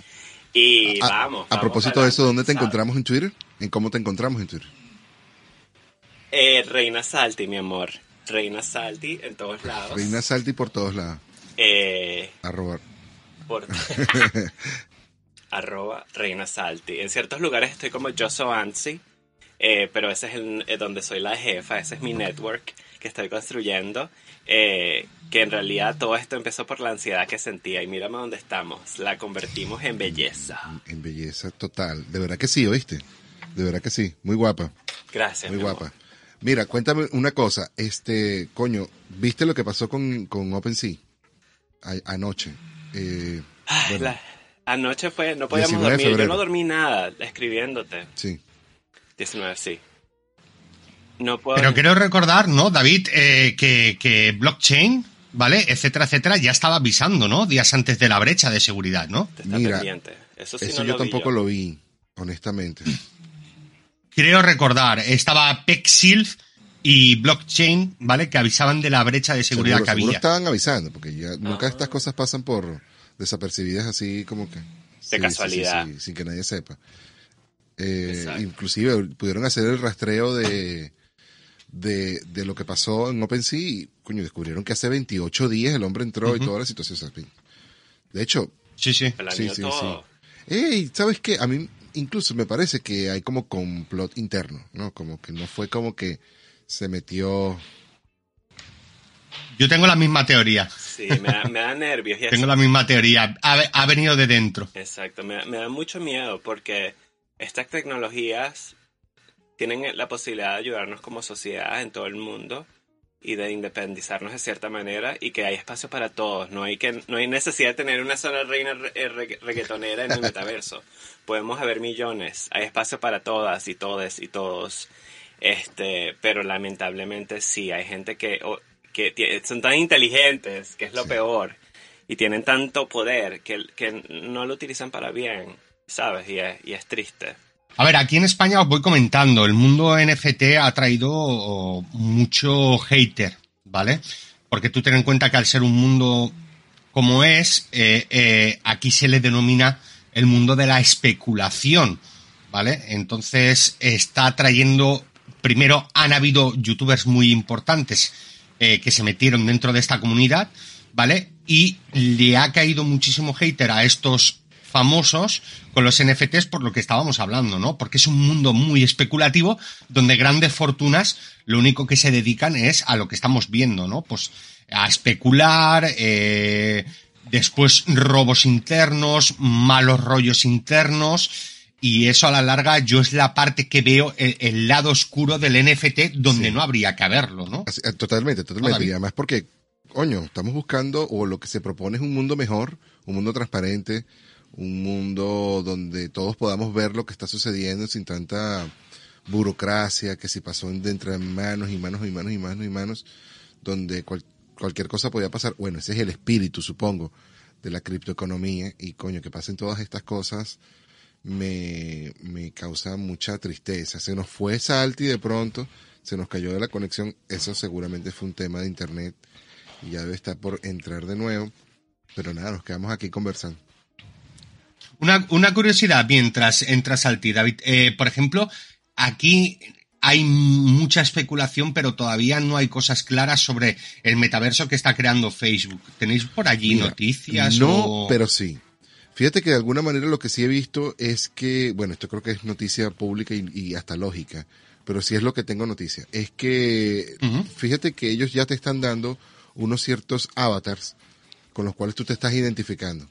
Speaker 3: Y
Speaker 2: A,
Speaker 3: vamos.
Speaker 2: a propósito de eso, ¿dónde te encontramos en Twitter? ¿En cómo te encontramos en Twitter?
Speaker 3: Eh, Reina Salty, mi amor. Reina Salty en todos lados.
Speaker 2: Reina Salti por todos lados.
Speaker 3: Eh,
Speaker 2: Arroba.
Speaker 3: por *laughs* *laughs* arroba Reina Salty. En ciertos lugares estoy como yo so Ansi, eh, pero ese es el, eh, donde soy la jefa, ese es mi network que estoy construyendo. eh, que en realidad todo esto empezó por la ansiedad que sentía y mírame dónde estamos, la convertimos en belleza.
Speaker 2: En belleza total. De verdad que sí, ¿oíste? De verdad que sí. Muy guapa.
Speaker 3: Gracias.
Speaker 2: Muy
Speaker 3: amor.
Speaker 2: guapa. Mira, cuéntame una cosa. Este, coño, ¿viste lo que pasó con, con OpenSea? A- anoche. Eh,
Speaker 3: Ay,
Speaker 2: bueno,
Speaker 3: la- anoche fue, no podíamos
Speaker 2: 19 de
Speaker 3: dormir, yo no dormí nada escribiéndote.
Speaker 2: sí.
Speaker 3: 19, sí. No puedo...
Speaker 4: Pero quiero recordar, ¿no, David, eh, que, que blockchain, ¿vale? Etcétera, etcétera, ya estaba avisando, ¿no? Días antes de la brecha de seguridad, ¿no?
Speaker 2: Mira.
Speaker 3: Eso sí
Speaker 2: Eso
Speaker 3: no
Speaker 2: yo
Speaker 3: lo vi
Speaker 2: tampoco
Speaker 3: yo.
Speaker 2: lo vi, honestamente.
Speaker 4: Creo recordar, estaba Pexilf y blockchain, ¿vale? Que avisaban de la brecha de seguridad
Speaker 2: Seguro,
Speaker 4: que
Speaker 2: seguro
Speaker 4: había.
Speaker 2: estaban avisando, porque ya nunca estas cosas pasan por desapercibidas así como que...
Speaker 3: De casualidad.
Speaker 2: sin que nadie sepa. Eh, inclusive pudieron hacer el rastreo de, de, de lo que pasó en OpenSea y, coño, descubrieron que hace 28 días el hombre entró y toda la situación. De hecho,
Speaker 4: Sí, sí.
Speaker 2: Sí, sí,
Speaker 3: todo.
Speaker 2: Ey, ¿sabes qué? A mí incluso me parece que hay como complot interno, ¿no? Como que no fue como que se metió...
Speaker 4: Yo tengo la misma teoría.
Speaker 3: Sí, me da, me da nervios. Y
Speaker 4: Tengo la misma teoría. Ha, ha venido de dentro.
Speaker 3: Exacto, me, me da mucho miedo porque estas tecnologías tienen la posibilidad de ayudarnos como sociedad en todo el mundo y de independizarnos de cierta manera y que hay espacio para todos. No hay, que, no hay necesidad de tener una sola reina re- eh, regga- reggaetonera en el *laughs* metaverso. Podemos haber millones. Hay espacio para todas y todes y todos. Este, pero lamentablemente sí, hay gente que, o- que son tan inteligentes, que es lo peor, y tienen tanto poder que, que no lo utilizan para bien, ¿sabes? Y es, y es triste.
Speaker 4: A ver, aquí en España os voy comentando, el mundo NFT ha traído mucho hater, ¿vale? Porque tú ten en cuenta que al ser un mundo como es, eh, eh, aquí se le denomina el mundo de la especulación, ¿vale? Entonces está trayendo, primero han habido youtubers muy importantes eh, que se metieron dentro de esta comunidad, ¿vale? Y le ha caído muchísimo hater a estos famosos con los NFTs por lo que estábamos hablando, ¿no? Porque es un mundo muy especulativo donde grandes fortunas lo único que se dedican es a lo que estamos viendo, ¿no? Pues a especular, eh, después robos internos, malos rollos internos y eso a la larga yo es la parte que veo el, el lado oscuro del NFT donde no habría que haberlo, ¿no?
Speaker 2: Eh, totalmente, totalmente. Y además porque, coño, estamos buscando, o lo que se propone es un mundo mejor, un mundo transparente, un mundo donde todos podamos ver lo que está sucediendo sin tanta burocracia que si pasó de entre manos y manos y manos y manos y manos, donde cual- cualquier cosa podía pasar. Bueno, ese es el espíritu, supongo, de la criptoeconomía y coño, que pasen todas estas cosas me, me causa mucha tristeza. Se nos fue Salty de pronto, se nos cayó de la conexión. Eso seguramente fue un tema de internet y ya debe estar por entrar de nuevo. Pero nada, nos quedamos aquí conversando.
Speaker 4: Una, una curiosidad mientras entras al ti, David. Eh, por ejemplo, aquí hay mucha especulación, pero todavía no hay cosas claras sobre el metaverso que está creando Facebook. ¿Tenéis por allí
Speaker 2: Mira,
Speaker 4: noticias?
Speaker 2: No,
Speaker 4: o-
Speaker 2: pero sí. Fíjate que de alguna manera lo que sí he visto es que, bueno, esto creo que es noticia pública y, y hasta lógica, pero sí es lo que tengo noticia. Es que, fíjate que ellos ya te están dando unos ciertos avatars con los cuales tú te estás identificando.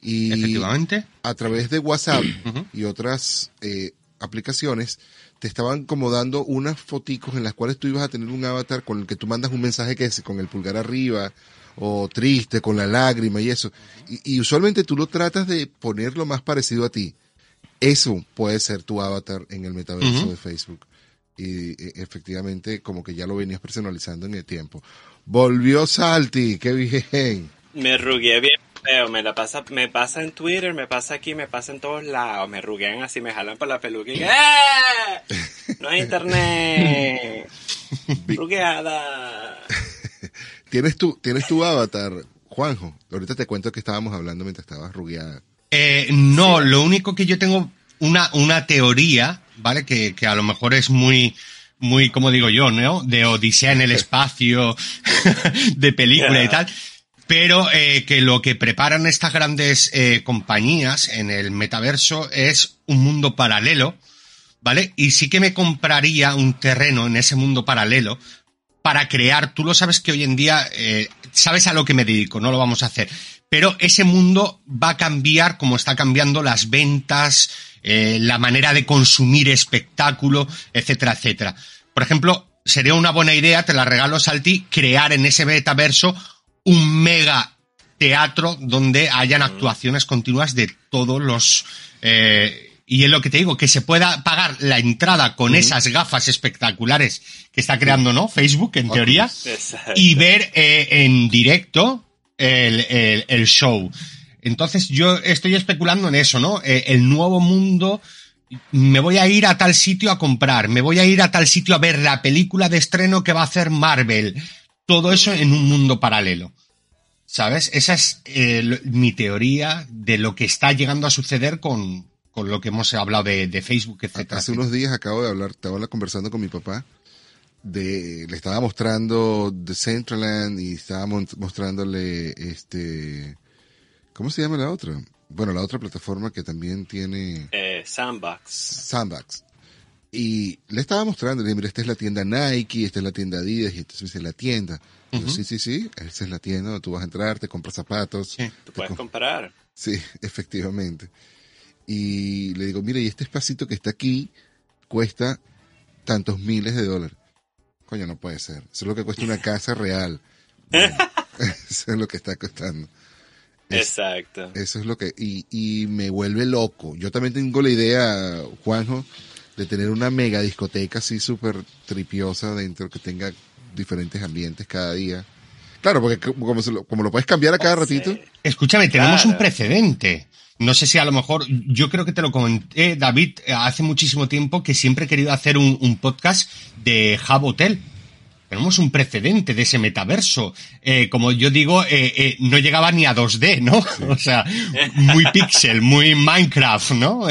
Speaker 2: Y
Speaker 4: Efectivamente.
Speaker 2: a través de WhatsApp *clears throat* y otras eh, aplicaciones te estaban como dando unas foticos en las cuales tú ibas a tener un avatar con el que tú mandas un mensaje que es con el pulgar arriba o triste, con la lágrima y eso. Y, y usualmente tú lo tratas de poner lo más parecido a ti. Eso puede ser tu avatar en el metaverso de Facebook. Y efectivamente como que ya lo venías personalizando en el tiempo. Volvió Salty, qué bien.
Speaker 3: Me rugué bien feo, me la pasa, me pasa en Twitter, me pasa aquí, me pasa en todos lados, me ruguean así, me jalan por la peluca y ¡eh! No hay internet. *laughs* Rugueada.
Speaker 2: ¿Tienes tu, tienes tu avatar, Juanjo? Ahorita te cuento que estábamos hablando mientras estabas rugueada.
Speaker 4: Eh, no, lo único que yo tengo una, una teoría, ¿vale? Que, que a lo mejor es muy, muy, como digo yo, ¿no? De Odisea en el *laughs* espacio, *laughs* de película y tal. Pero eh, que lo que preparan estas grandes eh, compañías en el metaverso es un mundo paralelo, ¿vale? Y sí que me compraría un terreno en ese mundo paralelo para crear, tú lo sabes que hoy en día, eh, sabes a lo que me dedico, no lo vamos a hacer, pero ese mundo va a cambiar como está cambiando las ventas, eh, la manera de consumir espectáculo, etcétera, etcétera. Por ejemplo, sería una buena idea, te la regalo Salti, crear en ese metaverso un mega teatro donde hayan actuaciones continuas de todos los... eh, y es lo que te digo, que se pueda pagar la entrada con esas gafas espectaculares que está creando, ¿no? Facebook, en teoría,
Speaker 3: Exacto.
Speaker 4: y ver eh, en directo el, el- el show. Entonces yo estoy especulando en eso, ¿no? Eh, el nuevo mundo me voy a ir a tal sitio a comprar, me voy a ir a tal sitio a ver la película de estreno que va a hacer Marvel. Todo eso en un mundo paralelo. ¿Sabes? Esa es eh, mi teoría de lo que está llegando a suceder con, con lo que hemos hablado de, de Facebook, etc.
Speaker 2: Hace unos días acabo de hablar, estaba conversando con mi papá, de, le estaba mostrando The Centraland y estaba mostrándole este, ¿cómo se llama la otra? Bueno, la otra plataforma que también tiene...
Speaker 3: Eh, Sandbox.
Speaker 2: Sandbox. Y le estaba mostrando, le dije, mira, esta es la tienda Nike, esta es la tienda Adidas, y entonces dice la tienda. sí, sí, sí, esa es la tienda donde tú vas a entrar, te compras zapatos.
Speaker 3: Sí, tú puedes comprar.
Speaker 2: Sí, *laughs* efectivamente. Y le digo, mira, y este espacito que está aquí cuesta tantos miles de dólares. Coño, no puede ser. Eso es lo que cuesta una casa real. *laughs* *laughs* eso es lo que está costando.
Speaker 3: Exacto.
Speaker 2: Eso es lo que... Y, y me vuelve loco. Yo también tengo la idea, Juanjo, de tener una mega discoteca así súper tripiosa dentro, que tenga diferentes ambientes cada día. Claro, porque como, lo, como lo puedes cambiar a cada ratito.
Speaker 4: Escúchame, tenemos un precedente. No sé si a lo mejor, yo creo que te lo comenté, David, hace muchísimo tiempo que siempre he querido hacer un, un podcast de Hub Hotel. Tenemos un precedente de ese metaverso. Eh, como yo digo, eh, eh, no llegaba ni a 2D, ¿no? *laughs* O sea, muy pixel, muy Minecraft, ¿no?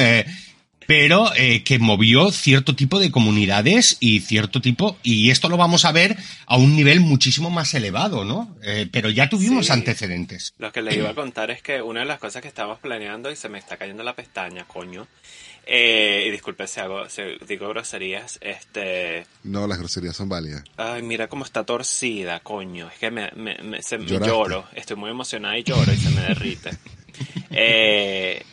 Speaker 4: Pero eh, que movió cierto tipo de comunidades y cierto tipo, y esto lo vamos a ver a un nivel muchísimo más elevado, ¿no? Eh, pero ya tuvimos
Speaker 3: Sí.
Speaker 4: antecedentes.
Speaker 3: Lo que les iba a contar es que una de las cosas que estábamos planeando y se me está cayendo la pestaña, coño. Eh, y disculpe si hago, si digo groserías, este,
Speaker 2: No, las groserías son válidas.
Speaker 3: ay, mira cómo está torcida, coño. Es que me, me, me- se- me
Speaker 2: Lloraste.
Speaker 3: lloro, estoy muy emocionada y lloro y se me derrite. *laughs* Eh,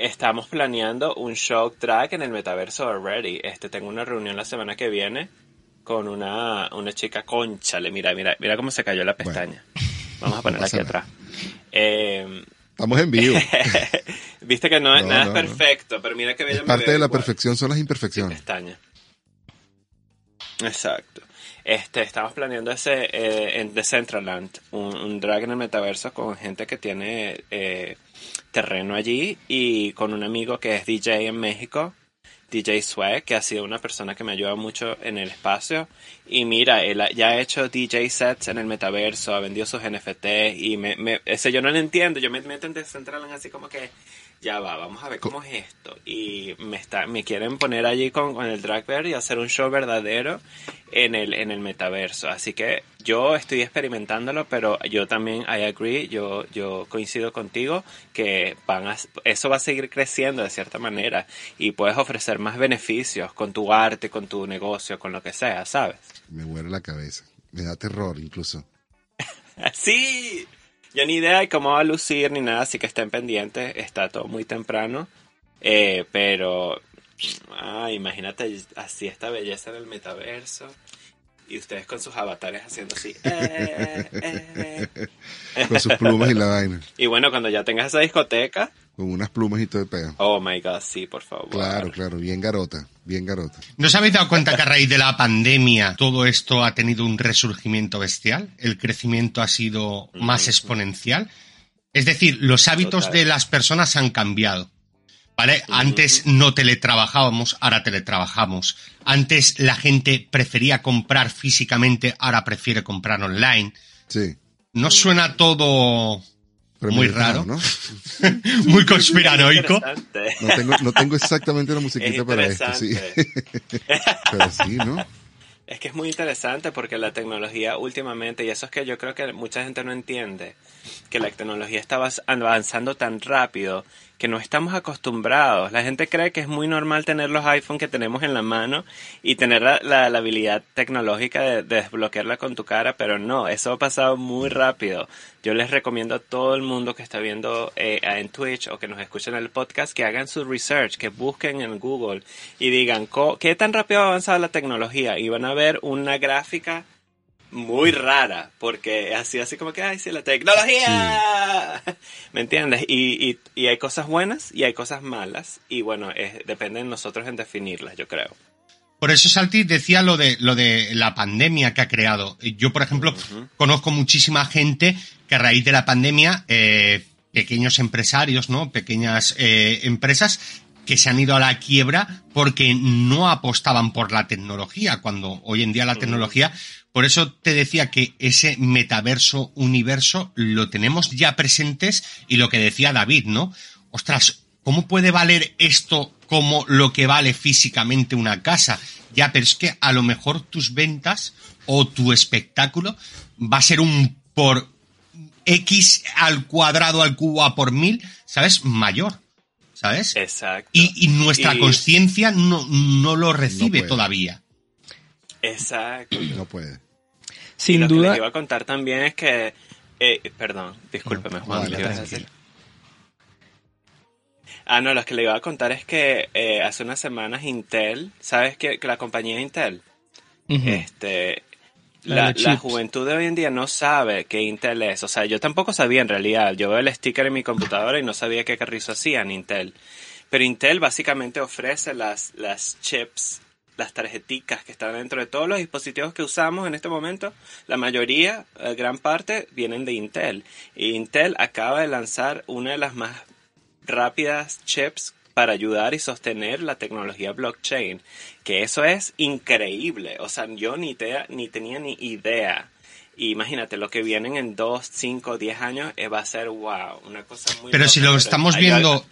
Speaker 3: estamos planeando un show track en el metaverso already. Este, tengo una reunión la semana que viene con una, una chica conchale. Mira, mira, mira cómo se cayó la pestaña. Vamos a *laughs* ponerla aquí
Speaker 2: nada.
Speaker 3: atrás. Eh,
Speaker 2: Estamos en vivo. *laughs*
Speaker 3: Viste que no,
Speaker 2: No,
Speaker 3: nada
Speaker 2: no,
Speaker 3: es perfecto, pero mira que bella me
Speaker 2: parte de la
Speaker 3: igual.
Speaker 2: perfección son las
Speaker 3: Sin
Speaker 2: imperfecciones.
Speaker 3: pestaña. Exacto. Este, estamos planeando ese eh, en Decentraland, un, un drag en el metaverso con gente que tiene eh, terreno allí y con un amigo que es DJ en México, DJ Swag, que ha sido una persona que me ayuda mucho en el espacio. Y mira, él ya ha hecho DJ sets en el metaverso, ha vendido sus NFT y me, me, ese yo no lo entiendo. Yo me meto en Decentraland así como que ya va, vamos a ver cómo es esto. Y me está, me quieren poner allí con, con el drag bear y hacer un show verdadero en el, en el metaverso. Así que yo estoy experimentándolo, pero yo también, I agree, yo, yo coincido contigo que van a, eso va a seguir creciendo de cierta manera y puedes ofrecer más beneficios con tu arte, con tu negocio, con lo que sea, ¿sabes?
Speaker 2: Me huele la cabeza. Me da terror incluso. *laughs*
Speaker 3: Sí, yo ni idea de cómo va a lucir ni nada, así que estén pendientes, está todo muy temprano, eh, pero ah, imagínate así esta belleza en el metaverso y ustedes con sus avatares haciendo así. eh, eh, eh. *laughs*
Speaker 2: Con sus plumas y la vaina.
Speaker 3: Y bueno, cuando ya tengas esa discoteca,
Speaker 2: Con unas plumas y todo el pedo.
Speaker 3: oh my god, sí, por favor.
Speaker 2: Claro, claro. Bien garota. Bien garota.
Speaker 4: ¿No os habéis dado cuenta que a raíz de la pandemia todo esto ha tenido un resurgimiento bestial? El crecimiento ha sido más exponencial. Es decir, los hábitos
Speaker 3: Total.
Speaker 4: de las personas han cambiado. ¿Vale? Antes no teletrabajábamos, ahora teletrabajamos. Antes la gente prefería comprar físicamente, ahora prefiere comprar online.
Speaker 2: Sí.
Speaker 4: ¿No suena todo muy raro?
Speaker 2: ¿no? *laughs*
Speaker 4: muy conspiranoico?
Speaker 2: No tengo, no tengo exactamente la
Speaker 3: Es
Speaker 2: musiquita para esto, sí. *laughs* Pero sí, ¿no?
Speaker 3: Es que es muy interesante porque la tecnología últimamente, y eso es que yo creo que mucha gente no entiende, que la tecnología está avanzando tan rápido que no estamos acostumbrados. La gente cree que es muy normal tener los iPhone que tenemos en la mano y tener la, la- la habilidad tecnológica de, de desbloquearla con tu cara, pero no, eso ha pasado muy rápido. Yo les recomiendo a todo el mundo que está viendo eh, en Twitch o que nos escuchen en el podcast que hagan su research, que busquen en Google y digan "Co- qué tan rápido ha avanzado la tecnología y van a ver una gráfica muy rara, porque así, así como que, ay, sí, la tecnología. *laughs* ¿Me entiendes? Y, y, y hay cosas buenas y hay cosas malas. Y bueno, es- depende de nosotros en definirlas, yo creo.
Speaker 4: Por eso Salti decía lo de lo de la pandemia que ha creado. Yo, por ejemplo, conozco muchísima gente que a raíz de la pandemia, eh, pequeños empresarios, ¿no? Pequeñas eh, empresas que se han ido a la quiebra porque no apostaban por la tecnología, cuando hoy en día la tecnología, por eso te decía que ese metaverso, universo, lo tenemos ya presentes y lo que decía David, ¿no? Ostras, ¿cómo puede valer esto como lo que vale físicamente una casa? Ya, pero es que a lo mejor tus ventas o tu espectáculo va a ser un por X al cuadrado al cubo a por mil, ¿sabes? Mayor. ¿sabes?
Speaker 3: Exacto.
Speaker 4: Y, y nuestra
Speaker 3: Y-
Speaker 4: conciencia no, no lo recibe todavía.
Speaker 3: Exacto. *clears throat*
Speaker 2: No puede.
Speaker 3: Y
Speaker 5: Sin
Speaker 3: lo que
Speaker 5: duda,
Speaker 3: les iba a contar también es que. eh, perdón, discúlpeme,
Speaker 2: No,
Speaker 3: Juan.
Speaker 2: dale,
Speaker 3: ¿qué ibas a
Speaker 2: tranquilo.
Speaker 3: decir? Ah, no, lo que le iba a contar es que eh, hace unas semanas Intel, ¿sabes que, que la compañía Intel? Este.
Speaker 5: La
Speaker 3: La, juventud de hoy en día no sabe qué Intel es. O sea, yo tampoco sabía en realidad. Yo veo el sticker en mi computadora y no sabía qué carrizo hacían Intel. Pero Intel básicamente ofrece las, las chips, las tarjeticas que están dentro de todos los dispositivos que usamos en este momento. La mayoría, eh, gran parte, vienen de Intel. Intel acaba de lanzar una de las más rápidas chips para ayudar y sostener la tecnología blockchain. Que eso es increíble. O sea, yo ni, te- ni tenía ni idea. Imagínate, lo que vienen en 2, 5, 10 años eh, va a ser wow, una cosa muy
Speaker 4: Pero si lo estamos viendo,
Speaker 3: algo-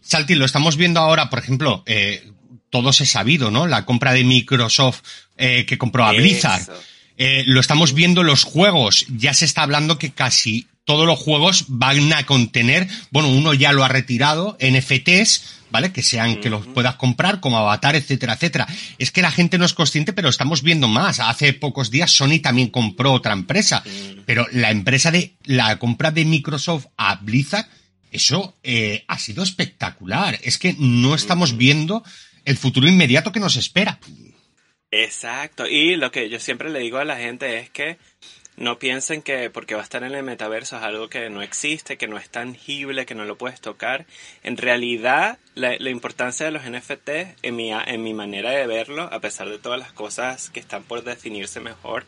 Speaker 4: Salti, lo estamos viendo ahora, por ejemplo, eh, todos he sabido, ¿no? La compra de Microsoft eh, que compró a Blizzard. Eh, lo estamos viendo en los juegos. Ya se está hablando que casi todos los juegos van a contener, bueno, uno ya lo ha retirado, NFTs, ¿vale? Que sean, que los puedas comprar como avatar, etcétera, etcétera. Es que la gente no es consciente, pero estamos viendo más. Hace pocos días Sony también compró otra empresa. Pero la empresa de, la compra de Microsoft a Blizzard, eso eh, ha sido espectacular. Es que no estamos viendo el futuro inmediato que nos espera.
Speaker 3: Exacto. Y lo que yo siempre le digo a la gente es que no piensen que porque va a estar en el metaverso es algo que no existe, que no es tangible, que no lo puedes tocar. En realidad, la, importancia de los NFT, en mi, en mi manera de verlo, a pesar de todas las cosas que están por definirse mejor,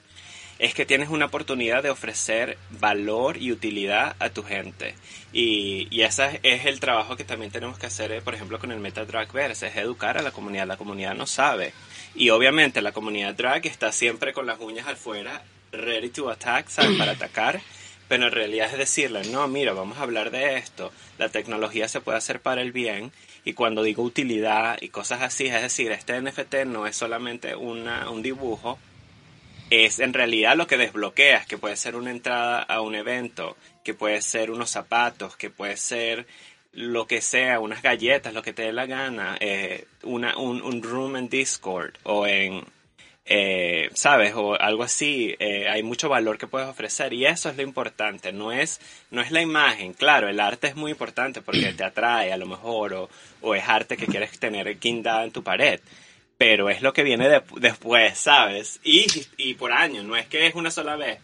Speaker 3: es que tienes una oportunidad de ofrecer valor y utilidad a tu gente. Y, y ese es el trabajo que también tenemos que hacer, eh, por ejemplo, con el Meta Dragverse, es educar a la comunidad. La comunidad no sabe. Y obviamente la comunidad drag está siempre con las uñas afuera, ready to attack, ¿sabes? Para atacar. Pero en realidad es decirle, no, mira, vamos a hablar de esto. La tecnología se puede hacer para el bien. Y cuando digo utilidad y cosas así, es decir, este NFT no es solamente una, un dibujo, es en realidad lo que desbloqueas, que puede ser una entrada a un evento, que puede ser unos zapatos, que puede ser lo que sea, unas galletas, lo que te dé la gana, eh, una, un, un room en Discord o en, eh, ¿sabes? O algo así, eh, hay mucho valor que puedes ofrecer y eso es lo importante, no es, no es la imagen, claro, el arte es muy importante porque te atrae a lo mejor o, o es arte que quieres tener guindada en tu pared, pero es lo que viene de- después, ¿sabes? Y, y por años, no es que es una sola vez,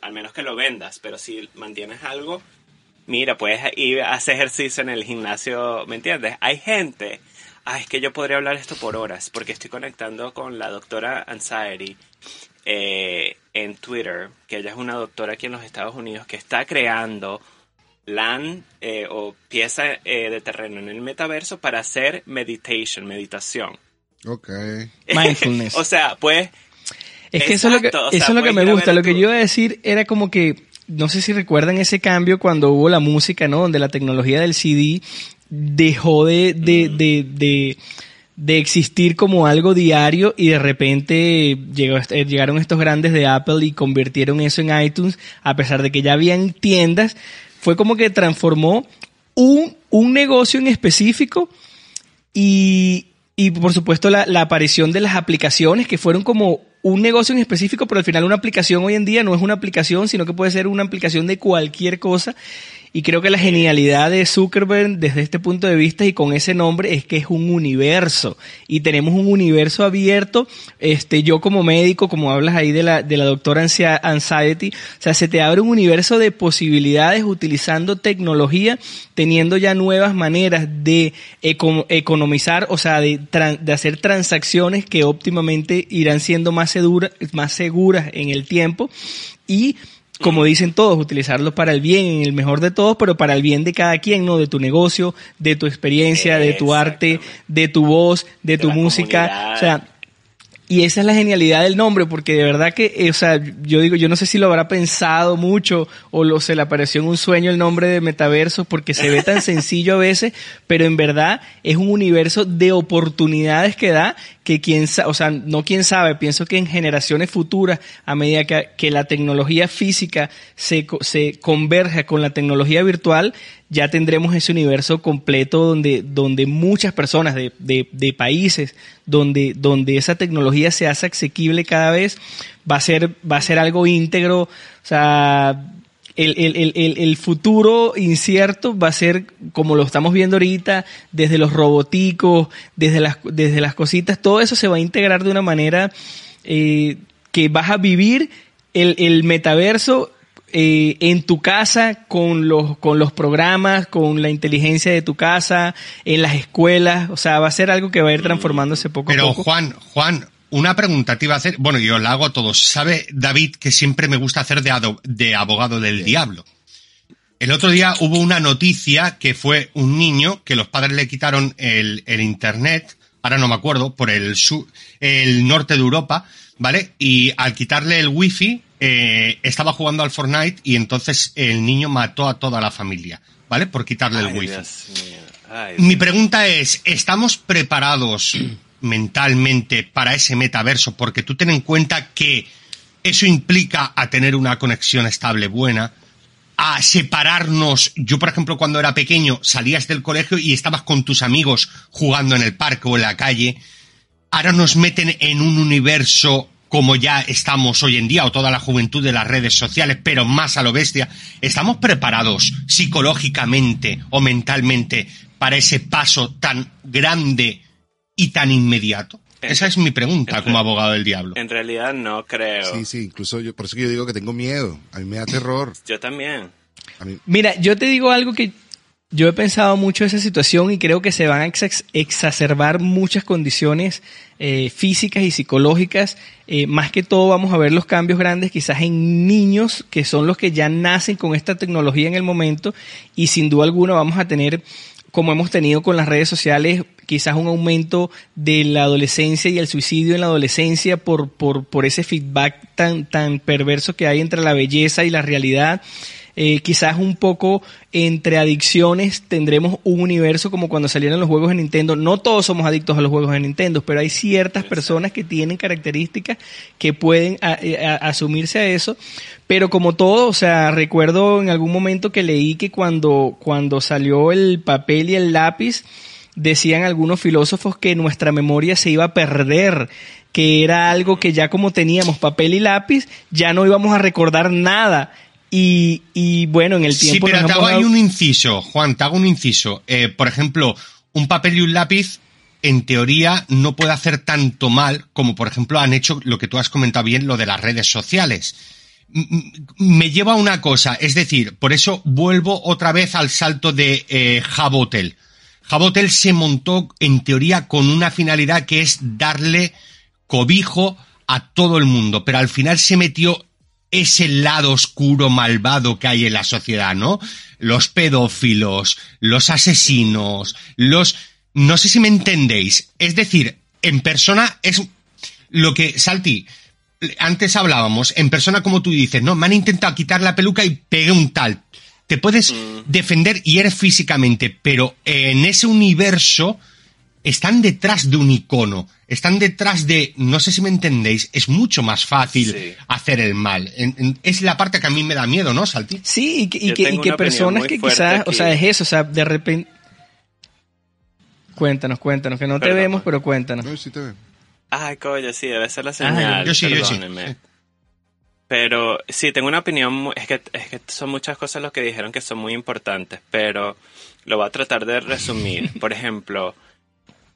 Speaker 3: al menos que lo vendas, pero si mantienes algo, mira, puedes ir a hacer ejercicio en el gimnasio, ¿me entiendes? Hay gente, ay, es que yo podría hablar esto por horas, porque estoy conectando con la doctora Anxiety eh, en Twitter, que ella es una doctora aquí en los Estados Unidos que está creando land eh, o pieza eh, de terreno en el metaverso para hacer meditation, meditación.
Speaker 2: Ok.
Speaker 5: Mindfulness. *laughs*
Speaker 3: o sea, pues
Speaker 5: Es que eso es lo que,
Speaker 3: Exacto, o sea,
Speaker 5: eso es lo que me gusta. Lo que yo iba a decir era como que, no sé si recuerdan ese cambio cuando hubo la música, ¿no? Donde la tecnología del CD dejó de, de, de, de, de existir como algo diario y de repente llegó, eh, llegaron estos grandes de Apple y convirtieron eso en iTunes, a pesar de que ya habían tiendas. Fue como que transformó un, un negocio en específico y, y por supuesto la, la aparición de las aplicaciones que fueron como un negocio en específico, pero al final una aplicación hoy en día no es una aplicación, sino que puede ser una aplicación de cualquier cosa. Y creo que la genialidad de Zuckerberg desde este punto de vista y con ese nombre es que es un universo. Y tenemos un universo abierto. Este, yo como médico, como hablas ahí de la, de la doctora Anxiety, o sea, se te abre un universo de posibilidades utilizando tecnología, teniendo ya nuevas maneras de eco- economizar, o sea, de, hacer transacciones que óptimamente irán siendo más, más seguras en el tiempo. Y como dicen todos, utilizarlo para el bien, en el mejor de todos, pero para el bien de cada quien, ¿no? De tu negocio, de tu experiencia, de tu arte, de tu voz, de,
Speaker 3: De
Speaker 5: tu música.
Speaker 3: comunidad.
Speaker 5: O sea, y esa es la genialidad del nombre, porque de verdad que, eh, o sea, yo digo, yo no sé si lo habrá pensado mucho o lo, se le apareció en un sueño el nombre de metaverso, porque se ve tan *laughs* sencillo a veces, pero en verdad es un universo de oportunidades que da, que quién sabe, o sea, no quién sabe, pienso que en generaciones futuras, a medida que, que la tecnología física se, se converja con la tecnología virtual, ya tendremos ese universo completo donde, donde muchas personas de, de, países, donde, donde esa tecnología se hace asequible cada vez, va a ser, va a ser algo íntegro, o sea, el, el, el, el, futuro incierto va a ser como lo estamos viendo ahorita, desde los roboticos, desde las, desde las cositas, todo eso se va a integrar de una manera eh, que vas a vivir el metaverso eh, en tu casa con los, con los programas, con la inteligencia de tu casa, en las escuelas, o sea, va a ser algo que va a ir transformándose poco
Speaker 4: Pero
Speaker 5: a poco.
Speaker 4: Juan, Juan, una pregunta te iba a hacer. Bueno, yo la hago a todos. Sabe David que siempre me gusta hacer de, de abogado del diablo. El otro día hubo una noticia que fue un niño que los padres le quitaron el, el internet, ahora no me acuerdo, por el sur, el norte de Europa, ¿vale? Y al quitarle el wifi, eh, estaba jugando al Fortnite y entonces el niño mató a toda la familia, ¿vale? Por quitarle el wifi.
Speaker 3: Ay,
Speaker 4: Mi pregunta es, ¿estamos preparados *clears throat* mentalmente para ese metaverso? Porque tú ten en cuenta que eso implica a tener una conexión estable buena, a separarnos. Yo, por ejemplo, cuando era pequeño, salías del colegio y estabas con tus amigos jugando en el parque o en la calle. Ahora nos meten en un universo como ya estamos hoy en día, o toda la juventud de las redes sociales, pero más a lo bestia. ¿Estamos preparados psicológicamente o mentalmente para ese paso tan grande y tan inmediato?
Speaker 3: En-
Speaker 4: Esa es mi pregunta
Speaker 3: en-
Speaker 4: como abogado del diablo.
Speaker 3: En realidad no creo.
Speaker 2: Sí, sí, incluso yo, por eso que yo digo que tengo miedo. A mí me da terror.
Speaker 3: Yo también.
Speaker 2: A mí,
Speaker 5: Mira, yo te digo algo que yo he pensado mucho esa situación y creo que se van a ex- exacerbar muchas condiciones eh, físicas y psicológicas. Eh, más que todo vamos a ver los cambios grandes quizás en niños que son los que ya nacen con esta tecnología en el momento y sin duda alguna vamos a tener como hemos tenido con las redes sociales, quizás un aumento de la adolescencia y el suicidio en la adolescencia por, por, por ese feedback tan, tan perverso que hay entre la belleza y la realidad. Eh, quizás un poco entre adicciones tendremos un universo como cuando salieron los juegos de Nintendo. No todos somos adictos a los juegos de Nintendo, pero hay ciertas personas que tienen características que pueden a- a- asumirse a eso. Pero como todo, o sea, recuerdo en algún momento que leí que cuando, cuando salió el papel y el lápiz, decían algunos filósofos que nuestra memoria se iba a perder, que era algo que ya como teníamos papel y lápiz, ya no íbamos a recordar nada. Y, y bueno, en el
Speaker 4: Sí,
Speaker 5: tiempo
Speaker 4: pero
Speaker 5: nos
Speaker 4: te hago ahí un inciso, Juan, te hago un inciso. Eh, por ejemplo, un papel y un lápiz, en teoría, no puede hacer tanto mal como, por ejemplo, han hecho lo que tú has comentado bien, lo de las redes sociales. Me lleva a una cosa, es decir, por eso vuelvo otra vez al salto de eh, Jabotel. Jabotel se montó, en teoría, con una finalidad que es darle cobijo a todo el mundo, pero al final se metió ese lado oscuro, malvado que hay en la sociedad, ¿no? Los pedófilos, los asesinos, los... No sé si me entendéis. Es decir, en persona es lo que, Salti, antes hablábamos, en persona como tú dices, no, me han intentado quitar la peluca y pegué un tal. Te puedes defender y eres físicamente, pero en ese universo están detrás de un icono, están detrás de, no sé si me entendéis, es mucho más fácil
Speaker 3: Sí.
Speaker 4: hacer el mal. En- en- es la parte que a mí me da miedo, ¿no, Salti?
Speaker 5: Sí, y que, y que, y personas que quizás,
Speaker 3: aquí.
Speaker 5: o sea, es eso, o sea, de repente... Cuéntanos, cuéntanos, que no te vemos, pero cuéntanos.
Speaker 2: no, sí te veo.
Speaker 3: Ay, coño, sí, debe ser la señal.
Speaker 4: yo sí, yo sí.
Speaker 3: Pero sí, tengo una opinión, es que, es que son muchas cosas lo que dijeron que son muy importantes, pero lo voy a tratar de resumir. *laughs* Por ejemplo,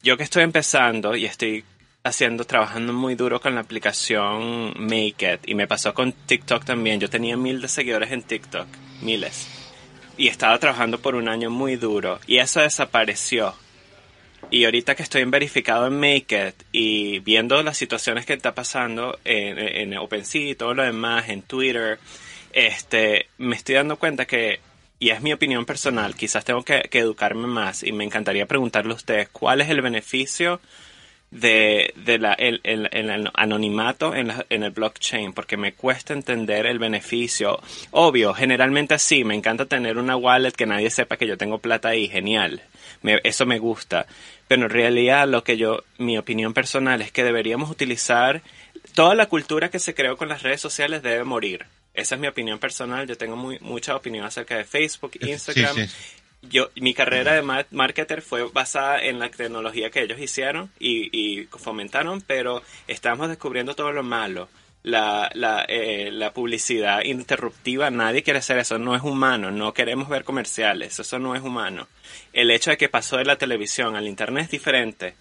Speaker 3: yo que estoy empezando y estoy haciendo, trabajando muy duro con la aplicación Make It, y me pasó con TikTok también, yo tenía mil de seguidores en TikTok, miles, y estaba trabajando por un año muy duro, y eso desapareció. Y ahorita que estoy en verificado en Make It y viendo las situaciones que está pasando en, en OpenSea y todo lo demás, en Twitter, este, me estoy dando cuenta que, y es mi opinión personal, quizás tengo que, educarme más y me encantaría preguntarle a ustedes cuál es el beneficio de, de la, el anonimato en, la, en el blockchain, porque me cuesta entender el beneficio. Obvio, generalmente sí, me encanta tener una wallet que nadie sepa que yo tengo plata ahí, genial. Me, eso me gusta. Pero en realidad lo que yo, mi opinión personal es que deberíamos utilizar toda la cultura que se creó con las redes sociales debe morir. Esa es mi opinión personal. Yo tengo muy, mucha opinión acerca de Facebook, Instagram. Sí, sí yo, mi carrera de marketer fue basada en la tecnología que ellos hicieron y, y fomentaron, pero estamos descubriendo todo lo malo. La, la, eh, la publicidad interruptiva, nadie quiere hacer eso, no es humano, no queremos ver comerciales, eso no es humano. El hecho de que pasó de la televisión al internet es diferente.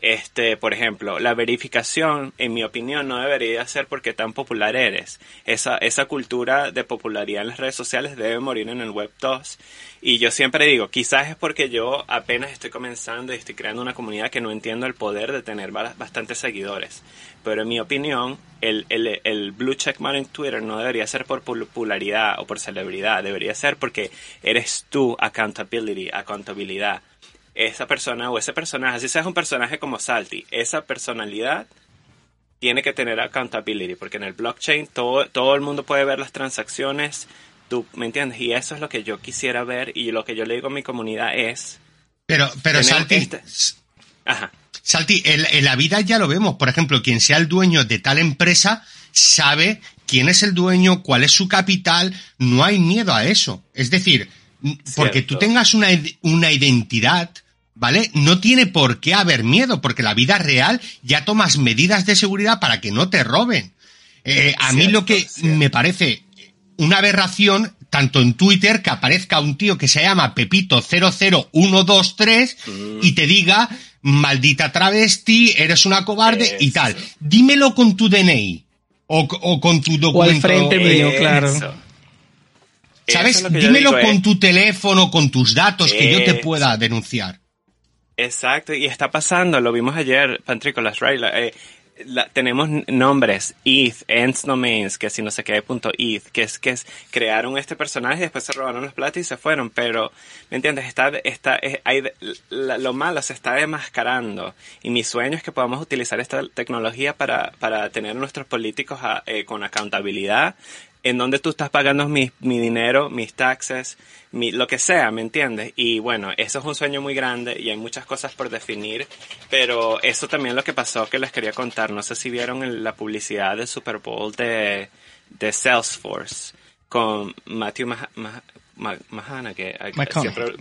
Speaker 3: Este, por ejemplo, la verificación, en mi opinión, no debería ser porque tan popular eres. Esa, esa cultura de popularidad en las redes sociales debe morir en el Web 2. Y yo siempre digo, quizás es porque yo apenas estoy comenzando y estoy creando una comunidad que no entiendo el poder de tener bastantes seguidores. Pero en mi opinión, el, el, el blue checkmark en Twitter no debería ser por popularidad o por celebridad, debería ser porque eres tú accountability, accountabilidad esa persona o ese personaje, así seas un personaje como Salty, esa personalidad tiene que tener accountability, porque en el blockchain todo, todo el mundo puede ver las transacciones, tú, ¿me entiendes? Y eso es lo que yo quisiera ver y lo que yo le digo a mi comunidad es...
Speaker 4: Pero, pero Salty... Este... Ajá. Salty, en, en la vida ya lo vemos, por ejemplo, quien sea el dueño de tal empresa sabe quién es el dueño, cuál es su capital, no hay miedo a eso. Es decir, porque tú tengas una, una identidad, ¿vale? No tiene por qué haber miedo, porque la vida real ya tomas medidas de seguridad para que no te roben. Eh, a mí lo que me parece una aberración, tanto en Twitter, que aparezca un tío que se llama Pepito00123 y te diga, maldita travesti, eres una cobarde y tal. Dímelo con tu DNI o, con tu documento. O
Speaker 5: al frente mío, claro.
Speaker 4: ¿Sabes? Dímelo con tu teléfono, con tus datos, que yo te pueda denunciar.
Speaker 3: Exacto, y está pasando, lo vimos ayer, Pantrícolas, right? Eh, tenemos nombres, ETH, Ends Domains, que si no sé qué, punto ETH, que es que es, crearon este personaje y después se robaron los platos y se fueron, pero, ¿me entiendes? Está, está, hay, lo malo se está demascarando y mi sueño es que podamos utilizar esta tecnología para, para tener nuestros políticos eh, con accountabilidad, en donde tú estás pagando mi, mi dinero, mis taxes, mi, lo que sea, ¿me entiendes? Y bueno, eso es un sueño muy grande y hay muchas cosas por definir, pero eso también lo que pasó que les quería contar. No sé si vieron la publicidad del Super Bowl de, de Salesforce con Matthew Mahana, que siempre,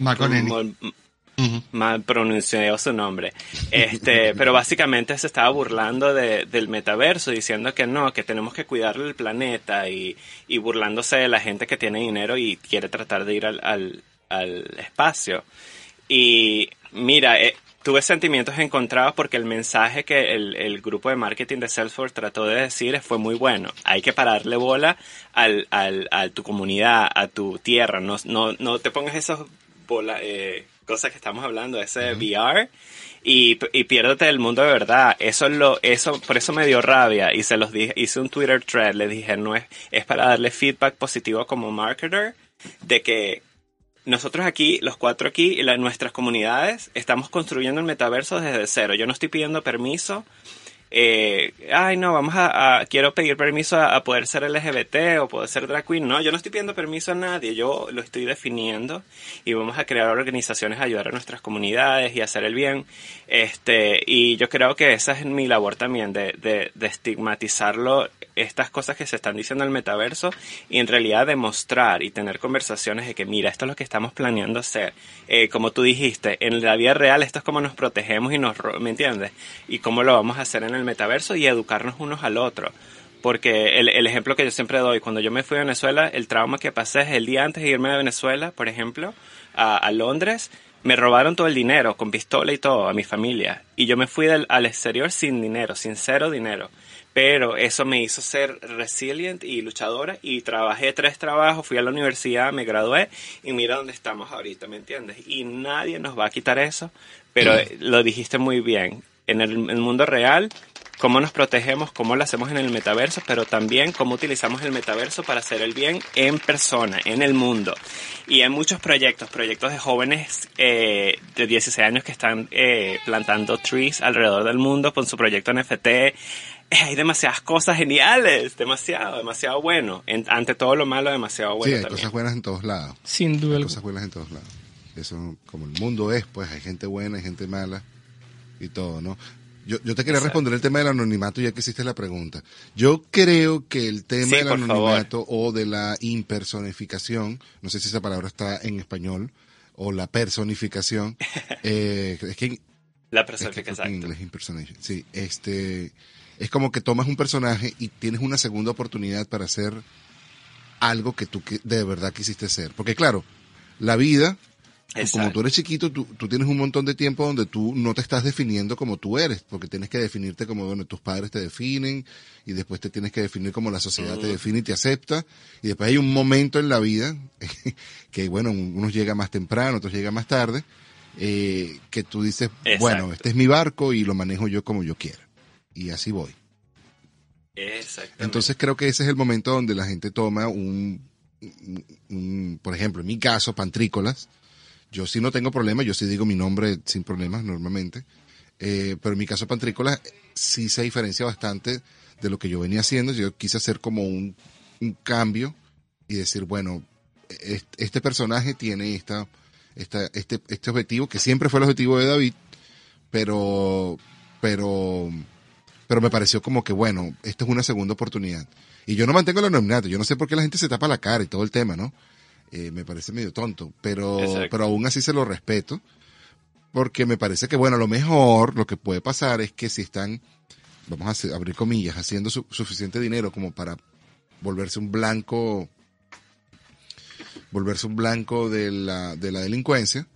Speaker 3: mal pronunciado su nombre. Este, *laughs* pero básicamente se estaba burlando de, del metaverso, diciendo que no, que tenemos que cuidar el planeta y, y burlándose de la gente que tiene dinero y quiere tratar de ir al, al, al espacio. Y mira, eh, tuve sentimientos encontrados porque el mensaje que el, el, grupo de marketing de Salesforce trató de decir fue muy bueno. Hay que pararle bola al, al, a tu comunidad, a tu tierra. No, no, no te pongas esos bola, eh, cosas que estamos hablando, ese VR, y, y piérdete del mundo de verdad. Eso es lo, eso, por eso me dio rabia y se los dije, hice un Twitter thread, le dije, no es, es para darle feedback positivo como marketer de que nosotros aquí, los cuatro aquí, y nuestras comunidades, estamos construyendo el metaverso desde cero. Yo no estoy pidiendo permiso eh, ay, no, vamos a, quiero pedir permiso a, poder ser LGBT o poder ser drag queen. No, yo no estoy pidiendo permiso a nadie, yo lo estoy definiendo y vamos a crear organizaciones ayudar a nuestras comunidades y hacer el bien. Este, y yo creo que esa es mi labor también, de, de, de estigmatizarlo, estas cosas que se están diciendo en el metaverso y en realidad demostrar y tener conversaciones de que, mira, esto es lo que estamos planeando hacer. Eh, como tú dijiste, en la vida real esto es como nos protegemos y nos, ¿me entiendes? Y cómo lo vamos a hacer en el metaverso y educarnos unos al otro. Porque el, el, ejemplo que yo siempre doy, cuando yo me fui a Venezuela, el trauma que pasé es el día antes de irme a Venezuela, por ejemplo, a, Londres, me robaron todo el dinero, con pistola y todo, a mi familia. Y yo me fui al exterior sin dinero, sin cero dinero. Pero eso me hizo ser resilient y luchadora y trabajé tres trabajos, fui a la universidad, me gradué y mira dónde estamos ahorita, ¿me entiendes? Y nadie nos va a quitar eso, pero lo dijiste muy bien. En el, el mundo real cómo nos protegemos, cómo lo hacemos en el metaverso, pero también cómo utilizamos el metaverso para hacer el bien en persona, en el mundo. Y hay muchos proyectos, proyectos de jóvenes eh, de 16 años que están eh, plantando trees alrededor del mundo con su proyecto NFT. *laughs* Hay demasiadas cosas geniales, demasiado, demasiado bueno. En- ante todo lo malo, demasiado bueno
Speaker 2: sí, hay
Speaker 3: también.
Speaker 2: cosas buenas en todos lados.
Speaker 5: Sin duda
Speaker 2: Hay cosas buenas en todos lados. Eso, como el mundo es, pues hay gente buena, hay gente mala y todo, ¿no? Yo, yo te quería
Speaker 3: Exacto.
Speaker 2: responder el tema del anonimato ya que hiciste la pregunta. Yo creo que el tema
Speaker 3: Sí,
Speaker 2: del
Speaker 3: favor.
Speaker 2: anonimato o de la impersonificación, no sé si esa palabra está en español, o la personificación, *laughs* eh, es que
Speaker 3: La
Speaker 2: es que que en inglés impersonation. Sí, este es como que tomas un personaje y tienes una segunda oportunidad para hacer algo que tú de verdad quisiste ser. Porque claro, la vida, como tú eres chiquito, tú, tú tienes un montón de tiempo donde tú no te estás definiendo como tú eres, porque tienes que definirte como donde tus padres te definen y después te tienes que definir como la sociedad te define y te acepta. Y después hay un momento en la vida *laughs* que, bueno, unos llega más temprano, otros llega más tarde, eh, que tú dices,
Speaker 3: Exacto.
Speaker 2: bueno, este es mi barco y lo manejo yo como yo quiera. Y así voy.
Speaker 3: Exactamente.
Speaker 2: Entonces creo que ese es el momento donde la gente toma un, un- un- por ejemplo, en mi caso, Pantrícolas, yo sí no tengo problema, yo sí digo mi nombre sin problemas normalmente, eh, pero en mi caso Pantrícolas sí se diferencia bastante de lo que yo venía haciendo, yo quise hacer como un, un cambio y decir, bueno, est- este personaje tiene esta, esta, este, este objetivo, que siempre fue el objetivo de David, pero, pero, pero me pareció como que, bueno, esta es una segunda oportunidad. Y yo no mantengo el anonimato, yo no sé por qué la gente se tapa la cara y todo el tema, ¿no? Eh, me parece medio tonto, pero,
Speaker 3: Exacto.
Speaker 2: pero aún así se lo respeto, porque me parece que, bueno, lo mejor, lo que puede pasar es que si están, vamos a hacer- abrir comillas, haciendo su- suficiente dinero como para volverse un blanco, volverse un blanco de la, de la delincuencia,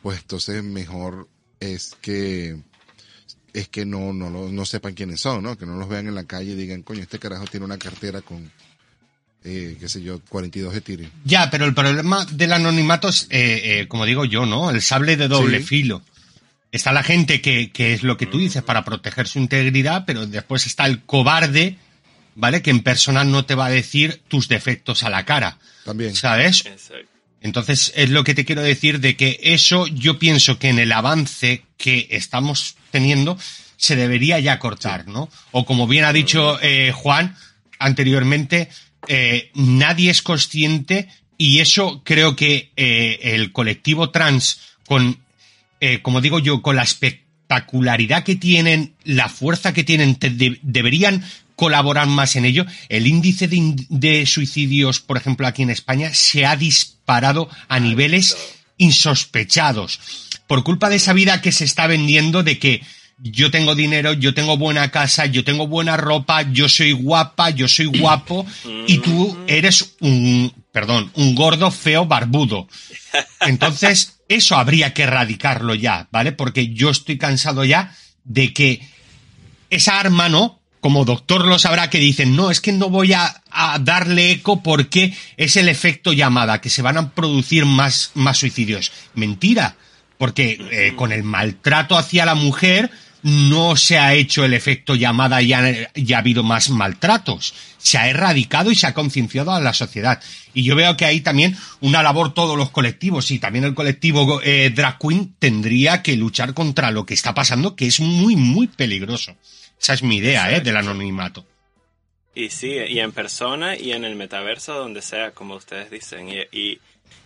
Speaker 2: pues entonces mejor es que es que no, no, lo- no sepan quiénes son, ¿no? Que no los vean en la calle y digan, coño, este carajo tiene una cartera con, eh, qué sé yo, 42 de tire.
Speaker 4: Ya, pero el problema del anonimato es, eh, eh, como digo yo, ¿no? El sable de doble
Speaker 2: Sí.
Speaker 4: filo. Está la gente que, que es lo que tú dices para proteger su integridad, pero después está el cobarde, ¿vale? Que en persona no te va a decir tus defectos a la cara.
Speaker 2: También.
Speaker 4: ¿Sabes?
Speaker 3: Exacto.
Speaker 4: Entonces, es lo que te quiero decir de que eso yo pienso que en el avance que estamos teniendo se debería ya cortar, ¿no? O como bien ha dicho eh, Juan anteriormente, eh, nadie es consciente y eso creo que eh, el colectivo trans con, como digo yo, con la espectacularidad que tienen, la fuerza que tienen, te- de- deberían colaborar más en ello. El índice de, de suicidios, por ejemplo, aquí en España, se ha disparado a niveles insospechados. Por culpa de esa vida que se está vendiendo de que yo tengo dinero, yo tengo buena casa, yo tengo buena ropa, yo soy guapa, yo soy guapo, y tú eres un, perdón, un gordo feo barbudo. Entonces, eso habría que erradicarlo ya, ¿vale? Porque yo estoy cansado ya de que esa arma, ¿no? Como doctor lo sabrá que dicen, no, es que no voy a, darle eco porque es el efecto llamada, que se van a producir más, más suicidios. Mentira, porque eh, con el maltrato hacia la mujer no se ha hecho el efecto llamada y ha, ha habido más maltratos. Se ha erradicado y se ha concienciado a la sociedad. Y yo veo que hay también una labor todos los colectivos y también el colectivo eh, drag queen tendría que luchar contra lo que está pasando, que es muy, muy peligroso. Esa es mi idea, ¿eh? Del anonimato.
Speaker 3: Y sí, y en persona y en el metaverso, donde sea, como ustedes dicen. Y, y,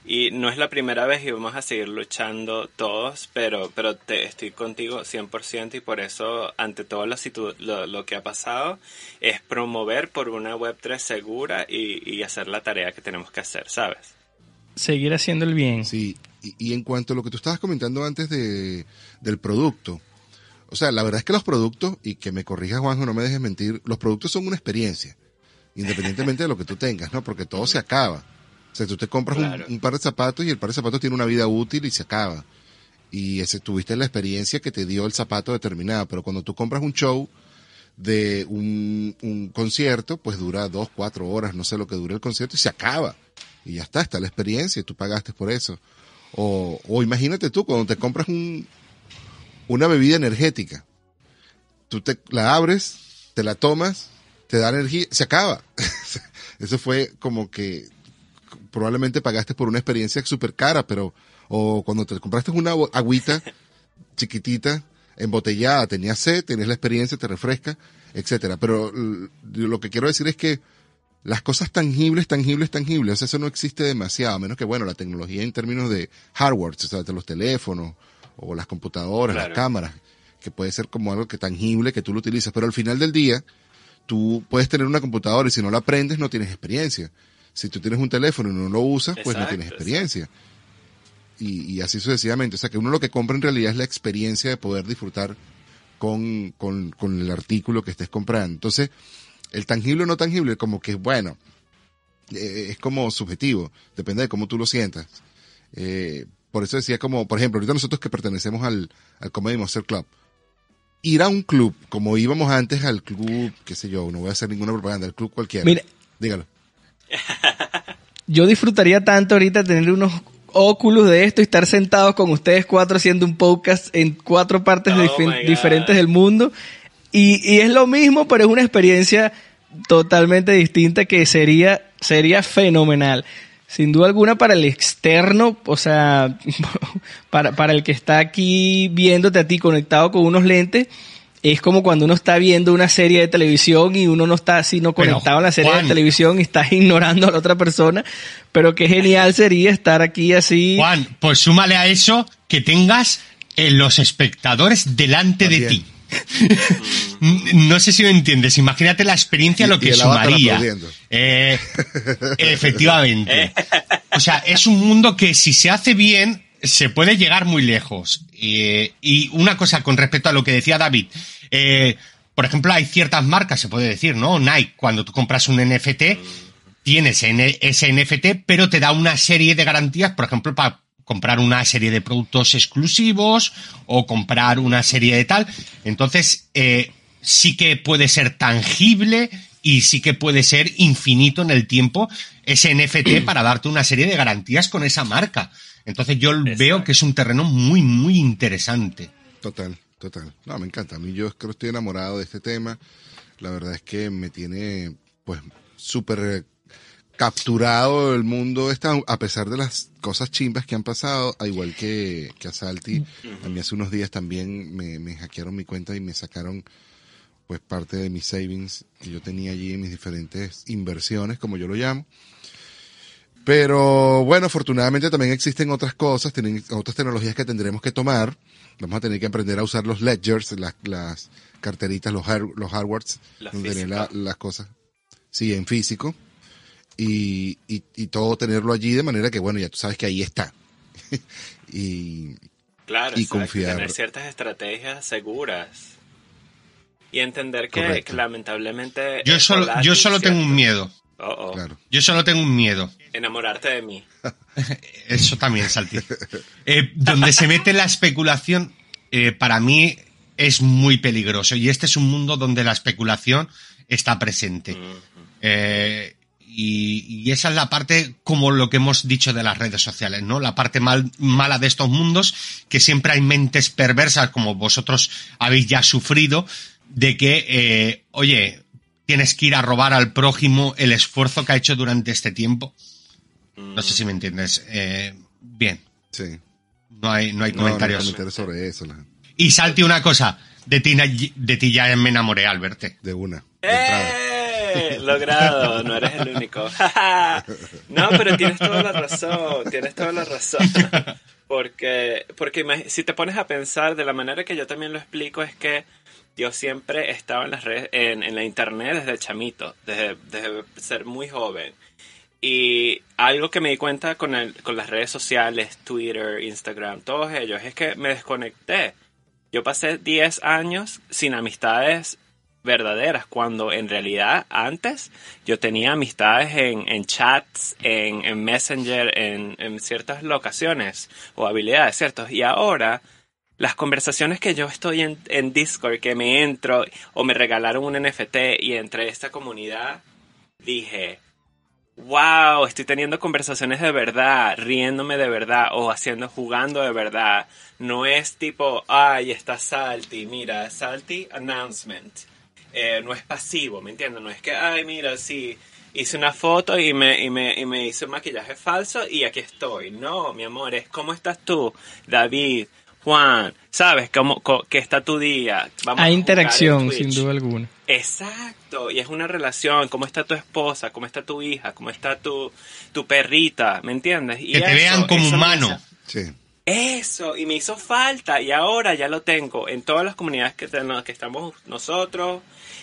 Speaker 3: y no es la primera vez y vamos a seguir luchando todos, pero, pero te, estoy contigo 100% y por eso, ante todo lo, lo, lo que ha pasado, es promover por una Web3 segura y, y hacer la tarea que tenemos que hacer, ¿sabes?
Speaker 5: Seguir haciendo el bien.
Speaker 2: Sí, y, y en cuanto a lo que tú estabas comentando antes de, del producto, o sea, la verdad es que los productos, y que me corrija Juanjo, no me dejes mentir, los productos son una experiencia, independientemente de lo que tú tengas, ¿no? Porque todo se acaba. O sea, tú te compras un-
Speaker 3: Claro.
Speaker 2: un, par de zapatos y el par de zapatos tiene una vida útil y se acaba. Y ese, tuviste la experiencia que te dio el zapato determinado, pero cuando tú compras un show de un, un concierto, pues dura dos, cuatro horas, no sé lo que dure el concierto y se acaba. Y ya está, está la experiencia y tú pagaste por eso. O, o imagínate tú, cuando te compras un, una bebida energética, tú te la abres te la tomas, te da energía, se acaba. *laughs* Eso fue como que probablemente pagaste por una experiencia súper cara, pero, o cuando te compraste una agüita *laughs* chiquitita, embotellada, tenías sed, tenías la experiencia, te refresca, etcétera. Pero lo que quiero decir es que las cosas tangibles, tangibles, tangibles, eso no existe demasiado, a menos que, bueno, la tecnología en términos de hardware, o sea, de los teléfonos, o las computadoras,
Speaker 3: Claro.
Speaker 2: las cámaras, que puede ser como algo que tangible que tú lo utilizas, pero al final del día, tú puedes tener una computadora y si no la aprendes no tienes experiencia. Si tú tienes un teléfono y no lo usas, pues no tienes experiencia. Y, y así sucesivamente. O sea que uno lo que compra en realidad es la experiencia de poder disfrutar con, con, con el artículo que estés comprando. Entonces, el tangible o no tangible, como que, bueno, eh, es como subjetivo, depende de cómo tú lo sientas. Eh, por eso decía como, por ejemplo, ahorita nosotros que pertenecemos al, al Comedy Monster Club, ir a un club, como íbamos antes al club, qué sé yo, no voy a hacer ninguna propaganda, el club cualquiera.
Speaker 5: Mira.
Speaker 2: Dígalo. *laughs*
Speaker 5: Yo disfrutaría tanto ahorita tener unos óculos de esto y estar sentados con ustedes cuatro haciendo un podcast en cuatro partes
Speaker 3: Oh
Speaker 5: diferentes del mundo. Y, y es lo mismo, pero es una experiencia totalmente distinta que sería, sería fenomenal. Sin duda alguna para el externo, o sea, *laughs* para, para el que está aquí viéndote a ti conectado con unos lentes, es como cuando uno está viendo una serie de televisión y uno no está así no
Speaker 4: Pero,
Speaker 5: conectado a la serie
Speaker 4: Juan.
Speaker 5: de televisión y estás *laughs* ignorando a la otra persona, pero qué genial sería estar aquí así.
Speaker 4: Juan, pues súmale a eso que tengas eh, los espectadores delante de ti. No sé si me entiendes. Imagínate la experiencia,
Speaker 2: Y-
Speaker 4: lo que sumaría. Eh, efectivamente. O sea, es un mundo que si se hace bien, se puede llegar muy lejos. Eh, y una cosa con respecto a lo que decía David. eh, por ejemplo, hay ciertas marcas, se puede decir, ¿no? Nike, cuando tú compras un NFT, tienes en- ese NFT, pero te da una serie de garantías, por ejemplo, para comprar una serie de productos exclusivos o comprar una serie de tal. Entonces, eh, sí que puede ser tangible y sí que puede ser infinito en el tiempo ese NFT *clears throat* para darte una serie de garantías con esa marca. Entonces yo veo que es un terreno muy, muy interesante.
Speaker 2: Total, total. No, me encanta. A mí yo creo que estoy enamorado de este tema. La verdad es que me tiene, pues, súper capturado el mundo esta, a pesar de las cosas chimbas que han pasado, a igual que, que a Salty. A mí hace unos días también me, me hackearon mi cuenta y me sacaron, pues, parte de mis savings que yo tenía allí en mis diferentes inversiones, como yo lo llamo. Pero bueno, afortunadamente también existen otras cosas, tienen otras tecnologías que tendremos que tomar. Vamos a tener que aprender a usar los ledgers, las, las carteritas, los, hard- los hardwares,
Speaker 3: físicos.
Speaker 2: la- las cosas. Sí, en físico. Y, y, y todo tenerlo allí de manera que, bueno, ya tú sabes que ahí está. *laughs* y
Speaker 3: Claro,
Speaker 2: y confiar.
Speaker 3: tener ciertas estrategias seguras. Y entender que, lamentablemente...
Speaker 4: Yo solo,
Speaker 3: volátil,
Speaker 4: yo solo tengo un miedo.
Speaker 3: Oh, oh.
Speaker 2: claro,
Speaker 4: Yo solo tengo un miedo.
Speaker 3: Enamorarte de mí. *laughs*
Speaker 4: Eso también, Salti. Eh, donde se mete la especulación, eh, para mí es muy peligroso. Y este es un mundo donde la especulación está presente. Eh, y, y esa es la parte, como lo que hemos dicho de las redes sociales, ¿no? La parte mal- mala de estos mundos, que siempre hay mentes perversas, como vosotros habéis ya sufrido, de que, eh, oye, tienes que ir a robar al prójimo el esfuerzo que ha hecho durante este tiempo. No sé si me entiendes. Eh, bien,
Speaker 2: sí.
Speaker 4: no hay, no hay
Speaker 2: No, no
Speaker 4: comentarios.
Speaker 2: sobre eso, la-
Speaker 4: y Salti una cosa, de ti, na- de ti ya me enamoré al verte.
Speaker 2: de una. de entrada. *laughs*
Speaker 3: Logrado, no eres el único. *laughs* no, pero tienes toda la razón, tienes toda la razón. Porque, porque si te pones a pensar de la manera que yo también lo explico es que yo siempre estaba en las redes, en, en la internet desde chamito, desde, desde ser muy joven. Y algo que me di cuenta con, el, con las redes sociales, Twitter, Instagram, todos ellos, es que me desconecté. Yo pasé 10 años sin amistades verdaderas, cuando en realidad antes yo tenía amistades en, en chats, en, en Messenger, en, en ciertas locaciones o habilidades, ¿cierto? Y ahora las conversaciones que yo estoy en, en Discord, que me entro o me regalaron un NFT y entre esta comunidad, dije, wow, estoy teniendo conversaciones de verdad, riéndome de verdad o haciendo, jugando de verdad. No es tipo, ay, está Salty, mira, Salty announcement. Eh, no es pasivo, ¿me entiendes? No es que, ay, mira, sí, hice una foto y me, y me, y me hice un maquillaje falso y aquí estoy. No, mi amor, es cómo estás tú, David, Juan, ¿sabes? ¿Cómo, co- qué está tu día? Vamos a
Speaker 5: Hay
Speaker 3: jugar
Speaker 5: interacción, sin duda alguna.
Speaker 3: Exacto, y es una relación, cómo está tu esposa, cómo está tu hija, cómo está tu, tu perrita, ¿me entiendes? Y
Speaker 4: Que te vean como humano.
Speaker 2: Sí.
Speaker 3: Eso, y me hizo falta, y ahora ya lo tengo en todas las comunidades que, tenemos- que estamos nosotros,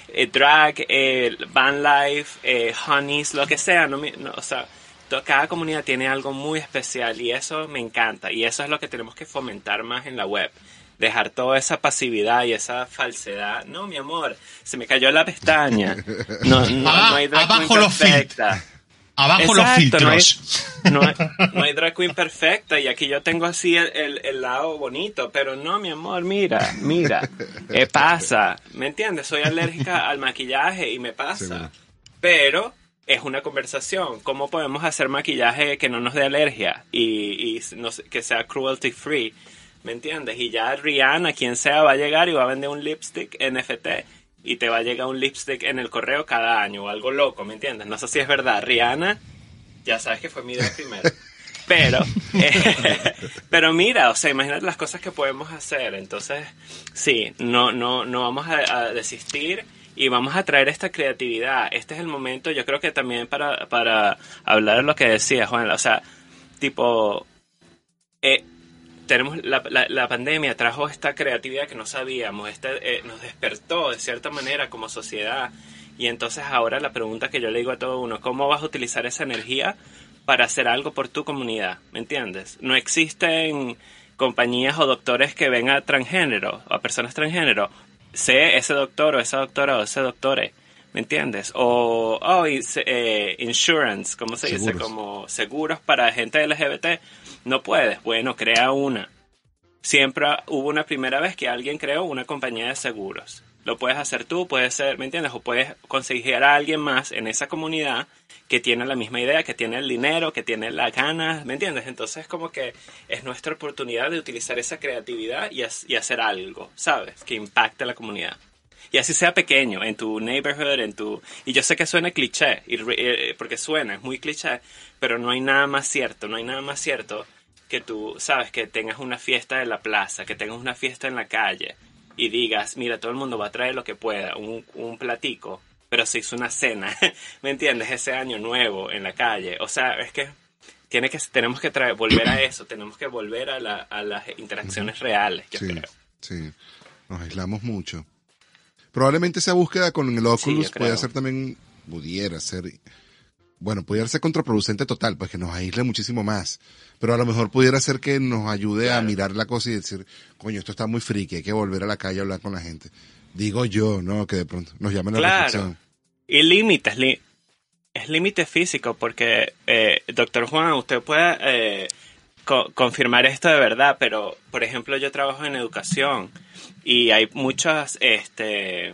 Speaker 3: eh, Drag, eh, Van Life, eh, Honeys, lo que sea, no, no, o sea, cada comunidad tiene algo muy especial y eso me encanta, y eso es lo que tenemos que fomentar más en la web. Dejar toda esa pasividad y esa falsedad. No, mi amor, se me cayó la pestaña. No, no, *laughs* hay drag
Speaker 4: abajo los
Speaker 3: perfecta.
Speaker 4: Abajo los
Speaker 3: Exacto, no hay-
Speaker 4: filtros.
Speaker 3: No hay, *laughs* no hay drag queen perfecta y aquí yo tengo así el, el- el lado bonito, pero no, mi amor, mira, mira, *laughs* eh, pasa, ¿me entiendes? Soy alérgica *laughs* al maquillaje y me pasa, pero es una conversación. ¿Cómo podemos hacer maquillaje que no nos dé alergia y, y no sé, que sea cruelty free? ¿Me entiendes? Y ya Rihanna, quien sea, va a llegar y va a vender un lipstick NFT y te va a llegar un lipstick en el correo cada año o algo loco, ¿me entiendes? No sé si es verdad. Rihanna, ya sabes que fue mi idea primero. *laughs* Pero, eh, pero mira, o sea, imagínate las cosas que podemos hacer. Entonces, sí, no, no, no vamos a, a desistir y vamos a traer esta creatividad. Este es el momento, yo creo que también para, para hablar de lo que decía Juan, o sea, tipo, eh, tenemos la, la, la pandemia trajo esta creatividad que no sabíamos, este, eh, nos despertó de cierta manera como sociedad. Y entonces ahora la pregunta que yo le digo a todo uno, ¿cómo vas a utilizar esa energía para hacer algo por tu comunidad? ¿Me entiendes? No existen compañías o doctores que ven a transgénero o a personas transgénero. Sé ese doctor o esa doctora o ese doctore. ¿Me entiendes? O oh, eh, insurance, ¿cómo se dice? Como seguros para gente LGBT. No puedes. Bueno, crea una. Siempre hubo una primera vez que alguien creó una compañía de seguros. Lo puedes hacer tú, puedes ser, ¿me entiendes? O puedes conseguir a alguien más en esa comunidad que tiene la misma idea, que tiene el dinero, que tiene las ganas, ¿me entiendes? Entonces como que es nuestra oportunidad de utilizar esa creatividad y, hacer algo, ¿sabes? Que impacte a la comunidad. Y así sea pequeño, en tu neighborhood, en tu... Y yo sé que suena cliché, y re- eh, porque suena, es muy cliché, pero no hay nada más cierto, no hay nada más cierto que tú, sabes, que tengas una fiesta en la plaza, que tengas una fiesta en la calle y digas, mira, todo el mundo va a traer lo que pueda, un, un platico, pero se hizo una cena, *laughs* ¿me entiendes? Ese año nuevo en la calle. O sea, es que tiene que tenemos que traer, volver a eso, tenemos que volver a, la- a las interacciones reales, yo
Speaker 2: Sí,
Speaker 3: creo.
Speaker 2: sí. Nos aislamos mucho. Probablemente esa búsqueda con el Oculus
Speaker 3: creo.
Speaker 2: puede ser también, pudiera ser, bueno, pudiera ser contraproducente total, pues que nos aísle muchísimo más. Pero a lo mejor pudiera ser que nos ayude a
Speaker 3: Claro.
Speaker 2: mirar la cosa y decir, coño, esto está muy friki, hay que volver a la calle a hablar con la gente. Digo yo, ¿no? Que de pronto nos llamen a la
Speaker 3: Claro.
Speaker 2: reflexión.
Speaker 3: Y límites, li- es límite físico, porque, eh, doctor Juan, usted puede eh, co- confirmar esto de verdad, pero, por ejemplo, yo trabajo en educación y hay muchos este,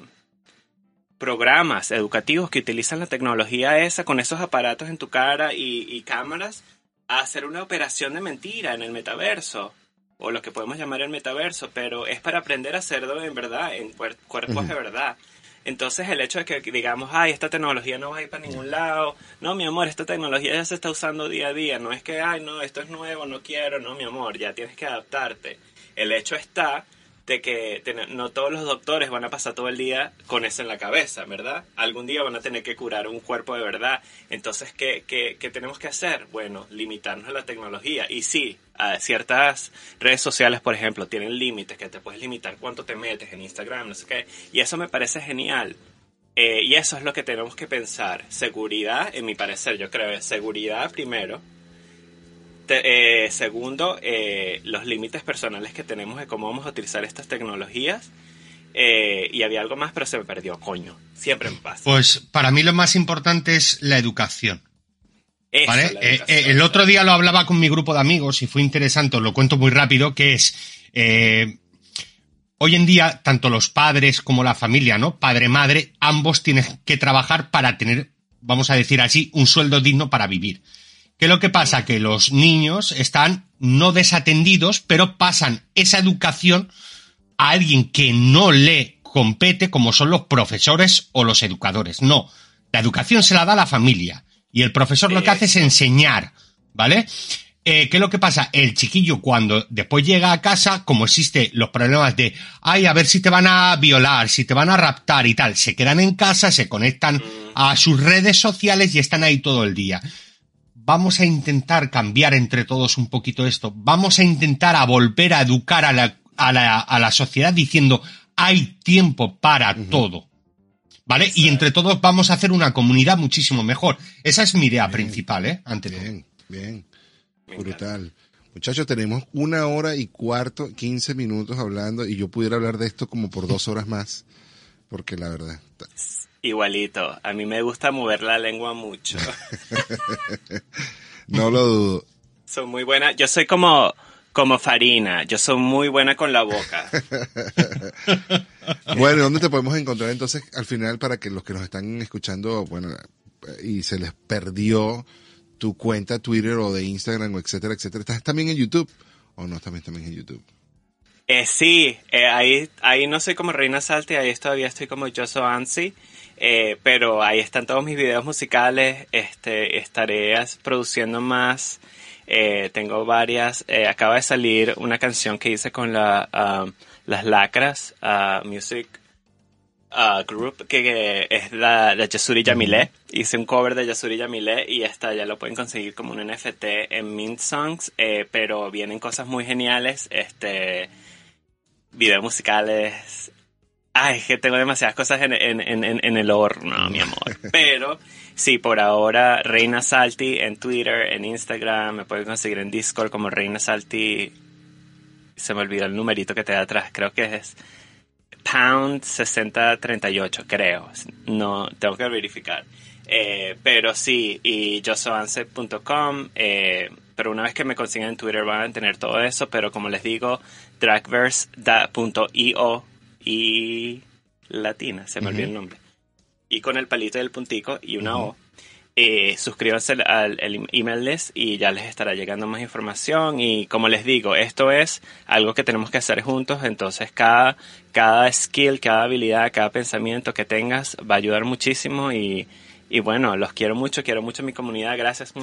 Speaker 3: programas educativos que utilizan la tecnología esa con esos aparatos en tu cara y, y cámaras a hacer una operación de mentira en el metaverso o lo que podemos llamar el metaverso, pero es para aprender a hacerlo en verdad, en cuer- cuerpos de verdad. Entonces el hecho de que digamos, ay, esta tecnología no va a ir para ningún lado, no, mi amor, esta tecnología ya se está usando día a día, no es que, ay, no, esto es nuevo, no quiero, no, mi amor, ya tienes que adaptarte. El hecho está de que no todos los doctores van a pasar todo el día con eso en la cabeza, ¿verdad? Algún día van a tener que curar un cuerpo de verdad. Entonces, ¿qué, qué, qué tenemos que hacer? Bueno, limitarnos a la tecnología. Y sí, ciertas redes sociales, por ejemplo, tienen límites, que te puedes limitar cuánto te metes en Instagram, no sé qué. Y eso me parece genial. Eh, y eso es lo que tenemos que pensar. Seguridad, en mi parecer, yo creo, seguridad primero. Te- eh, segundo, eh, los límites personales que tenemos de cómo vamos a utilizar estas tecnologías. Eh, y había algo más, pero se me perdió, coño. Siempre me pasa.
Speaker 4: Pues para mí lo más importante es la educación.
Speaker 3: Eso,
Speaker 4: ¿vale?
Speaker 3: la educación,
Speaker 4: el otro día lo hablaba con mi grupo de amigos y fue interesante, os lo cuento muy rápido, que es hoy en día tanto los padres como la familia, ¿no? Padre, madre, ambos tienen que trabajar para tener, vamos a decir así, un sueldo digno para vivir. ¿Qué es lo que pasa? Que los niños están no desatendidos, pero pasan esa educación a alguien que no lee compete como son los profesores o los educadores. No, la educación se la da a la familia y el profesor lo que hace es enseñar, ¿vale? Eh, ¿Qué es lo que pasa? El chiquillo cuando después llega a casa, como existe los problemas de, ay, a ver si te van a violar, si te van a raptar y tal, se quedan en casa, se conectan a sus redes sociales y están ahí todo el día. Vamos a intentar cambiar entre todos un poquito esto. Vamos a intentar a volver a educar a la, a la, a la sociedad diciendo, hay tiempo para todo. ¿Vale? Y entre todos vamos a hacer una comunidad muchísimo mejor. Esa es mi idea principal, ¿eh? Ante todo.
Speaker 2: Bien, bien. Brutal. Muchachos, tenemos una hora y cuarto, quince minutos hablando y yo pudiera hablar de esto como por dos horas más, porque la verdad. está-
Speaker 3: Igualito. A mí me gusta mover la lengua mucho. *laughs*
Speaker 2: No lo dudo.
Speaker 3: soy muy buena. Yo soy como, como farina. Yo soy muy buena con la boca. *laughs*
Speaker 2: Bueno, ¿y ¿dónde te podemos encontrar entonces al final para que los que nos están escuchando, bueno, y se les perdió tu cuenta Twitter o de Instagram o etcétera, etcétera? ¿Estás también en YouTube? ¿O no también, también en YouTube?
Speaker 3: Eh, sí, eh, ahí, ahí no soy como Reina Salty, ahí todavía estoy como Yo Soy Ansi, eh, pero ahí están todos mis videos musicales, este, estaré produciendo más, eh, tengo varias, eh, acaba de salir una canción que hice con la, um, las Lacras uh, Music uh, Group, que, que es la de Yasuri Yamile, hice un cover de Yasuri Yamile y esta ya lo pueden conseguir como un NFT en Mint Songs, eh, pero vienen cosas muy geniales, este videos musicales. Ay, es que tengo demasiadas cosas en, en, en, en- en el horno, mi amor. *laughs* Pero sí, por ahora, Reina Salty en Twitter, en Instagram, me pueden conseguir en Discord como Reina Salty. Se me olvidó el numerito que te da atrás, creo que es Pound 6038, creo. No, tengo que verificar. Eh, pero sí, y josoance.com. Eh, pero una vez que me consigan en Twitter van a tener todo eso. Pero como les digo, dragverse.io y latina, se me olvidó el nombre. Y con el palito y el puntico y una O. Eh, suscríbanse al, al- al email list y ya les estará llegando más información. Y como les digo, esto es algo que tenemos que hacer juntos. Entonces, cada, cada skill, cada habilidad, cada pensamiento que tengas va a ayudar muchísimo. Y, y bueno, los quiero mucho, quiero mucho a mi comunidad. Gracias.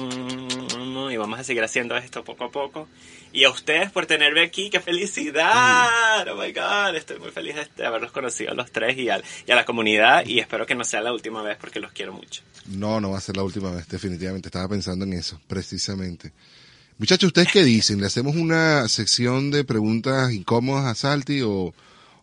Speaker 3: Y vamos a seguir haciendo esto poco a poco. Y a ustedes por tenerme aquí, qué felicidad. Oh my God, estoy muy feliz de haberlos conocido a los tres y, al- y a la comunidad. Y espero que no sea la última vez porque los quiero mucho.
Speaker 2: No, no va a ser la última vez, definitivamente. Estaba pensando en eso, precisamente. Muchachos, ¿ustedes qué dicen? ¿Le hacemos una sección de preguntas incómodas a Salty o,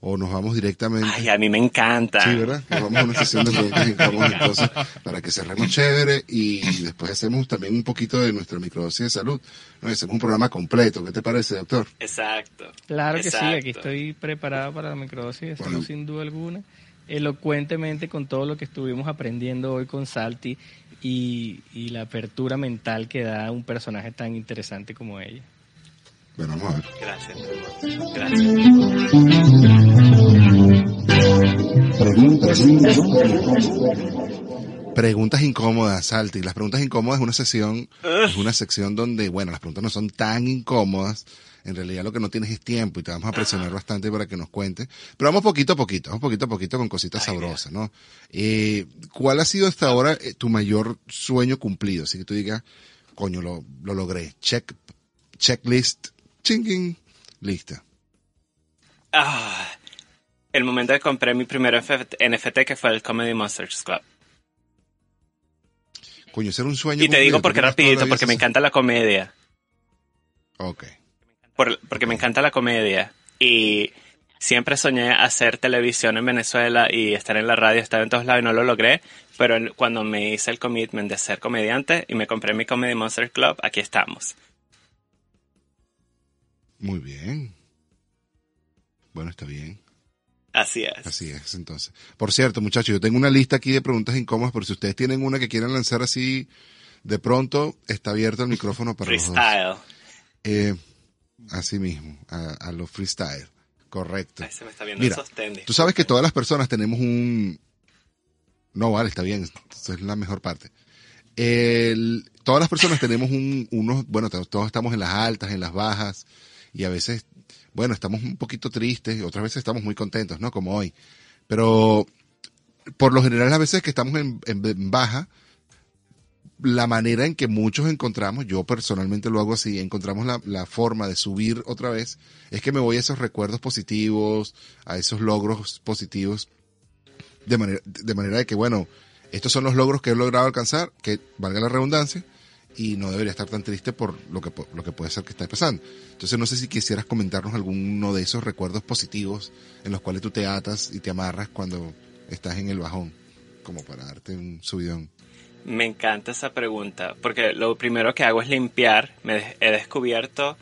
Speaker 2: o nos vamos directamente?
Speaker 3: Ay, a mí me encanta.
Speaker 2: Sí, ¿verdad? Nos vamos a una sesión de preguntas incómodas entonces para que cerremos chévere y después hacemos también un poquito de nuestra microdosis de salud. ¿no? Hacemos un programa completo. ¿Qué te parece, doctor?
Speaker 3: Exacto.
Speaker 5: Claro que sí, aquí estoy preparado para la microdosis de salud
Speaker 2: Bueno.
Speaker 5: sin duda alguna, elocuentemente con todo lo que estuvimos aprendiendo hoy con Salty y, y la apertura mental que da un personaje tan interesante como ella.
Speaker 2: Bueno, vamos a ver.
Speaker 3: Gracias. Gracias.
Speaker 2: Preguntas incómodas, Salty. Las preguntas incómodas es una sesión, es una sección donde, bueno, las preguntas no son tan incómodas. En realidad lo que no tienes es tiempo y te vamos a presionar bastante para que nos cuentes. Pero vamos poquito a poquito, vamos poquito a poquito con cositas
Speaker 3: Ay,
Speaker 2: sabrosas, ¿no? Eh, ¿Cuál ha sido hasta ahora eh, tu mayor sueño cumplido? Así que tú digas, coño, lo, lo logré. Check, checklist, chinging, lista.
Speaker 3: Ah, el momento que compré mi primer NFT que fue el Comedy Monsters Club.
Speaker 2: Coño, ese era un sueño
Speaker 3: Y te digo porque rapidito, porque me encanta la comedia.
Speaker 2: Ok.
Speaker 3: Por- porque me encanta la comedia. Y siempre soñé hacer televisión en Venezuela y estar en la radio, estar en todos lados y no lo logré. Pero cuando me hice el commitment de ser comediante y me compré mi Comedy Monsters Club, aquí estamos.
Speaker 2: Muy bien. Bueno, está bien.
Speaker 3: Así es.
Speaker 2: Así es, entonces. Por cierto, muchachos, yo tengo una lista aquí de preguntas incómodas, pero si ustedes tienen una que quieran lanzar así de pronto, está abierto el micrófono para los dos.
Speaker 3: Freestyle.
Speaker 2: Eh, así mismo, a, a lo freestyle. Correcto.
Speaker 3: Ay, se me está viendo
Speaker 2: Mira,
Speaker 3: el sostén.
Speaker 2: Tú sabes que todas las personas tenemos un... No, vale, está bien, esa es la mejor parte. El- Todas las personas tenemos un, unos, bueno, todos estamos en las altas, en las bajas, y a veces, bueno, estamos un poquito tristes, y otras veces estamos muy contentos, ¿no? Como hoy. Pero por lo general, a veces que estamos en, en baja, la manera en que muchos encontramos, yo personalmente lo hago así, encontramos la, la, forma de subir otra vez, es que me voy a esos recuerdos positivos, a esos logros positivos, de manera, de manera de que, bueno, estos son los logros que he logrado alcanzar, que valga la redundancia, y no debería estar tan triste por lo que, lo que puede ser que está pasando. Entonces no sé si quisieras comentarnos alguno de esos recuerdos positivos en los cuales tú te atas y te amarras cuando estás en el bajón, como para darte un subidón.
Speaker 3: Me encanta esa pregunta, porque lo primero que hago es limpiar. Me he descubierto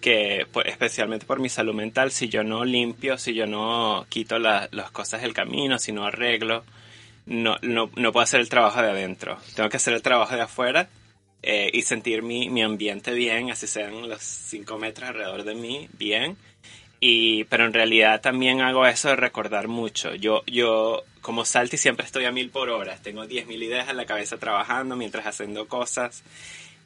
Speaker 3: que, pues, especialmente por mi salud mental, si yo no limpio, si yo no quito la, las cosas del camino, si no arreglo, no, no, no, puedo hacer el trabajo de adentro. Tengo que hacer el trabajo de afuera eh, y sentir mi, mi ambiente bien, así sean los cinco metros alrededor de mí, bien. Y, pero en realidad también hago eso de recordar mucho. Yo, yo como Salty siempre estoy a mil por hora. Tengo diez mil ideas en la cabeza trabajando mientras haciendo cosas.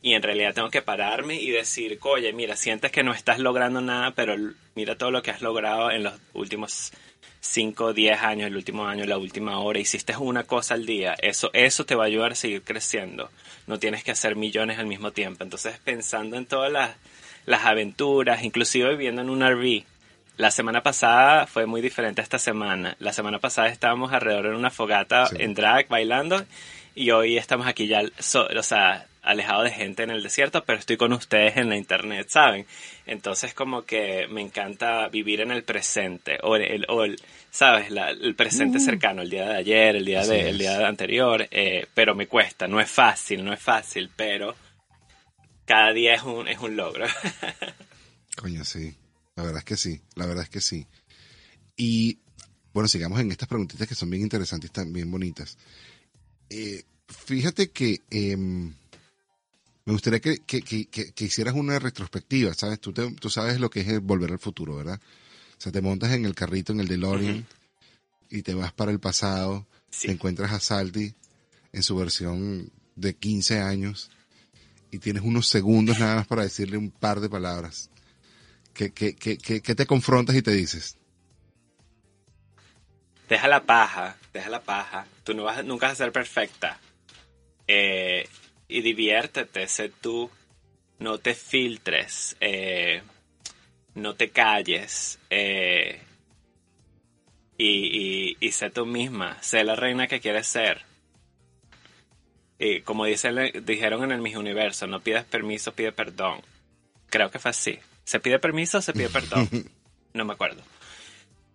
Speaker 3: Y en realidad tengo que pararme y decir, oye, mira, sientes que no estás logrando nada, pero mira todo lo que has logrado en los últimos 5, 10 años, el último año, la última hora, hiciste una cosa al día, eso, eso te va a ayudar a seguir creciendo. No tienes que hacer millones al mismo tiempo. Entonces, pensando en todas las, las aventuras, inclusive viviendo en un RV, la semana pasada fue muy diferente a esta semana. La semana pasada estábamos alrededor de una fogata sí. en drag bailando y hoy estamos aquí ya, so, o sea, alejado de gente en el desierto, pero estoy con ustedes en la internet, ¿saben? Entonces como que me encanta vivir en el presente, o el, o el ¿sabes? La, el presente uh. cercano, el día de ayer, el día, de, el día anterior, eh, pero me cuesta, no es fácil, no es fácil, pero cada día es un, es un logro. *laughs*
Speaker 2: Coño, sí, la verdad es que sí, la verdad es que sí. Y bueno, sigamos en estas preguntitas que son bien interesantes y están bien bonitas. Eh, fíjate que... Eh, me gustaría que, que, que, que, hicieras una retrospectiva, ¿sabes? Tú, te, tú sabes lo que es volver al futuro, ¿verdad? O sea, te montas en el carrito, en el DeLorean, uh -huh. y te vas para el pasado, sí. te encuentras a Salty en su versión de 15 años, y tienes unos segundos nada más para decirle un par de palabras. ¿Qué, qué, qué, qué, qué te confrontas y te dices?
Speaker 3: Deja la paja, deja la paja. Tú no vas, nunca vas a ser perfecta. Eh, y diviértete, sé tú, no te filtres, eh, no te calles eh, y, y, y, sé tú misma, sé la reina que quieres ser. Y como dice, dijeron en el Miss Universo, no pidas permiso, pide perdón. Creo que fue así. ¿Se pide permiso o se pide perdón? *laughs* No me acuerdo.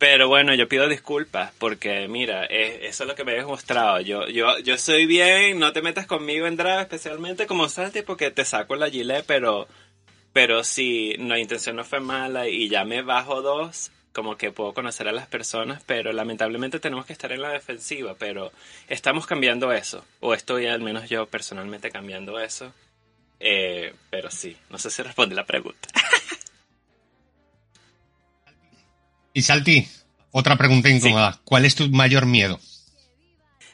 Speaker 3: Pero bueno, yo pido disculpas porque, mira, eh, eso es lo que me habías mostrado. Yo, yo, yo soy bien, no te metas conmigo en drag, especialmente como Santi, porque te saco la gilet, pero, pero si la intención no fue mala y ya me bajo dos, como que puedo conocer a las personas, pero lamentablemente tenemos que estar en la defensiva, pero estamos cambiando eso, o estoy al menos yo personalmente cambiando eso. Eh, pero sí, no sé si responde la pregunta. *laughs*
Speaker 4: Y Salti, otra pregunta incómoda. Sí. ¿Cuál es tu mayor miedo?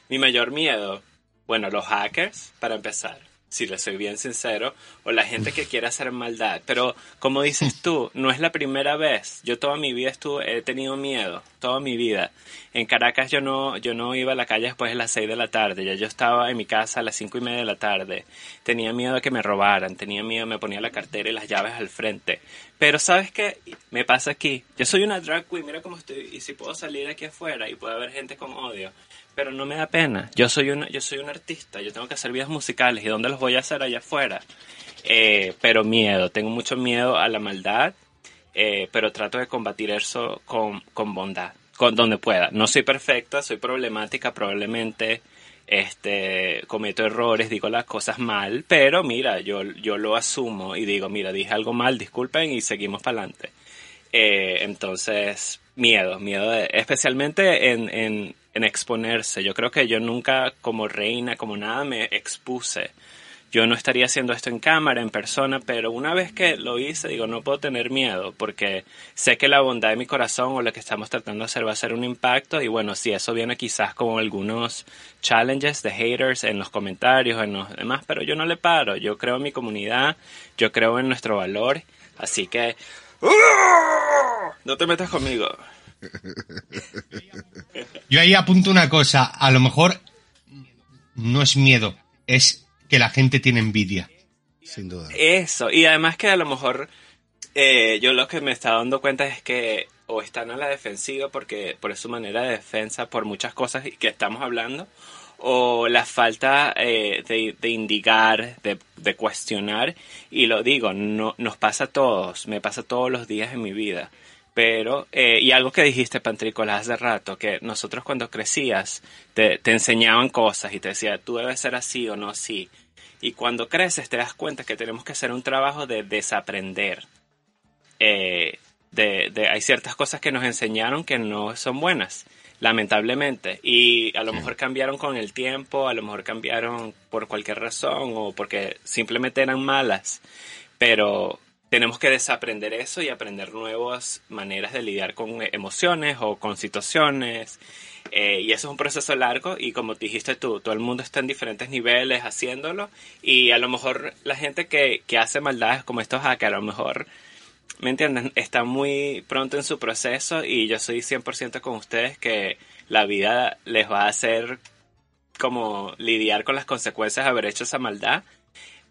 Speaker 3: Mi mayor miedo, bueno, los hackers, para empezar, si le soy bien sincero, o la gente que quiere hacer maldad. Pero, como dices tú, no es la primera vez. Yo toda mi vida estuve, he tenido miedo, toda mi vida. En Caracas yo no, yo no iba a la calle después de las 6 de la tarde, ya yo estaba en mi casa a las cinco y media de la tarde. Tenía miedo de que me robaran, tenía miedo, me ponía la cartera y las llaves al frente. Pero ¿sabes qué? Me pasa aquí. Yo soy una drag queen, mira cómo estoy, y si puedo salir aquí afuera y puede haber gente con odio. Pero no me da pena. Yo soy una, yo soy un artista, yo tengo que hacer videos musicales. ¿Y dónde los voy a hacer allá afuera? Eh, pero miedo, tengo mucho miedo a la maldad, eh, pero trato de combatir eso con, con bondad con donde pueda. No soy perfecta, soy problemática, probablemente este cometo errores, digo las cosas mal, pero mira, yo, yo lo asumo y digo, mira, dije algo mal, disculpen y seguimos para adelante. Eh, entonces, miedo, miedo, especialmente en, en, exponerse. Yo creo que yo nunca como reina, como nada, me expuse yo no estaría haciendo esto en cámara, en persona, pero una vez que lo hice, digo, no puedo tener miedo, porque sé que la bondad de mi corazón o lo que estamos tratando de hacer va a ser un impacto, y bueno, si eso viene quizás como algunos challenges de haters en los comentarios, en los demás, pero yo no le paro, yo creo en mi comunidad, yo creo en nuestro valor, así que... ¡Uh! No te metas conmigo. *laughs*
Speaker 4: Yo ahí apunto una cosa, a lo mejor no es miedo, es que la gente tiene envidia.
Speaker 2: Sin duda.
Speaker 3: Eso, y además que a lo mejor eh, yo lo que me está dando cuenta es que o están a la defensiva porque por su manera de defensa, por muchas cosas que estamos hablando, o la falta eh, de, de, indicar, de, de, cuestionar, y lo digo, no, nos pasa a todos, me pasa todos los días en mi vida. Pero, eh, y algo que dijiste, Pantrícola, hace rato, que nosotros cuando crecías te, te enseñaban cosas y te decían, tú debes ser así o no así. Y cuando creces te das cuenta que tenemos que hacer un trabajo de desaprender. Eh, de, de, hay ciertas cosas que nos enseñaron que no son buenas, lamentablemente. Y a lo mejor cambiaron con el tiempo, a lo mejor cambiaron por cualquier razón o porque simplemente eran malas. Pero tenemos que desaprender eso y aprender nuevas maneras de lidiar con emociones o con situaciones. Eh, y eso es un proceso largo y como dijiste tú, todo el mundo está en diferentes niveles haciéndolo y a lo mejor la gente que, que hace maldades como estos hackers, a lo mejor, ¿me entienden? Está muy pronto en su proceso y yo soy 100% con ustedes que la vida les va a hacer como lidiar con las consecuencias de haber hecho esa maldad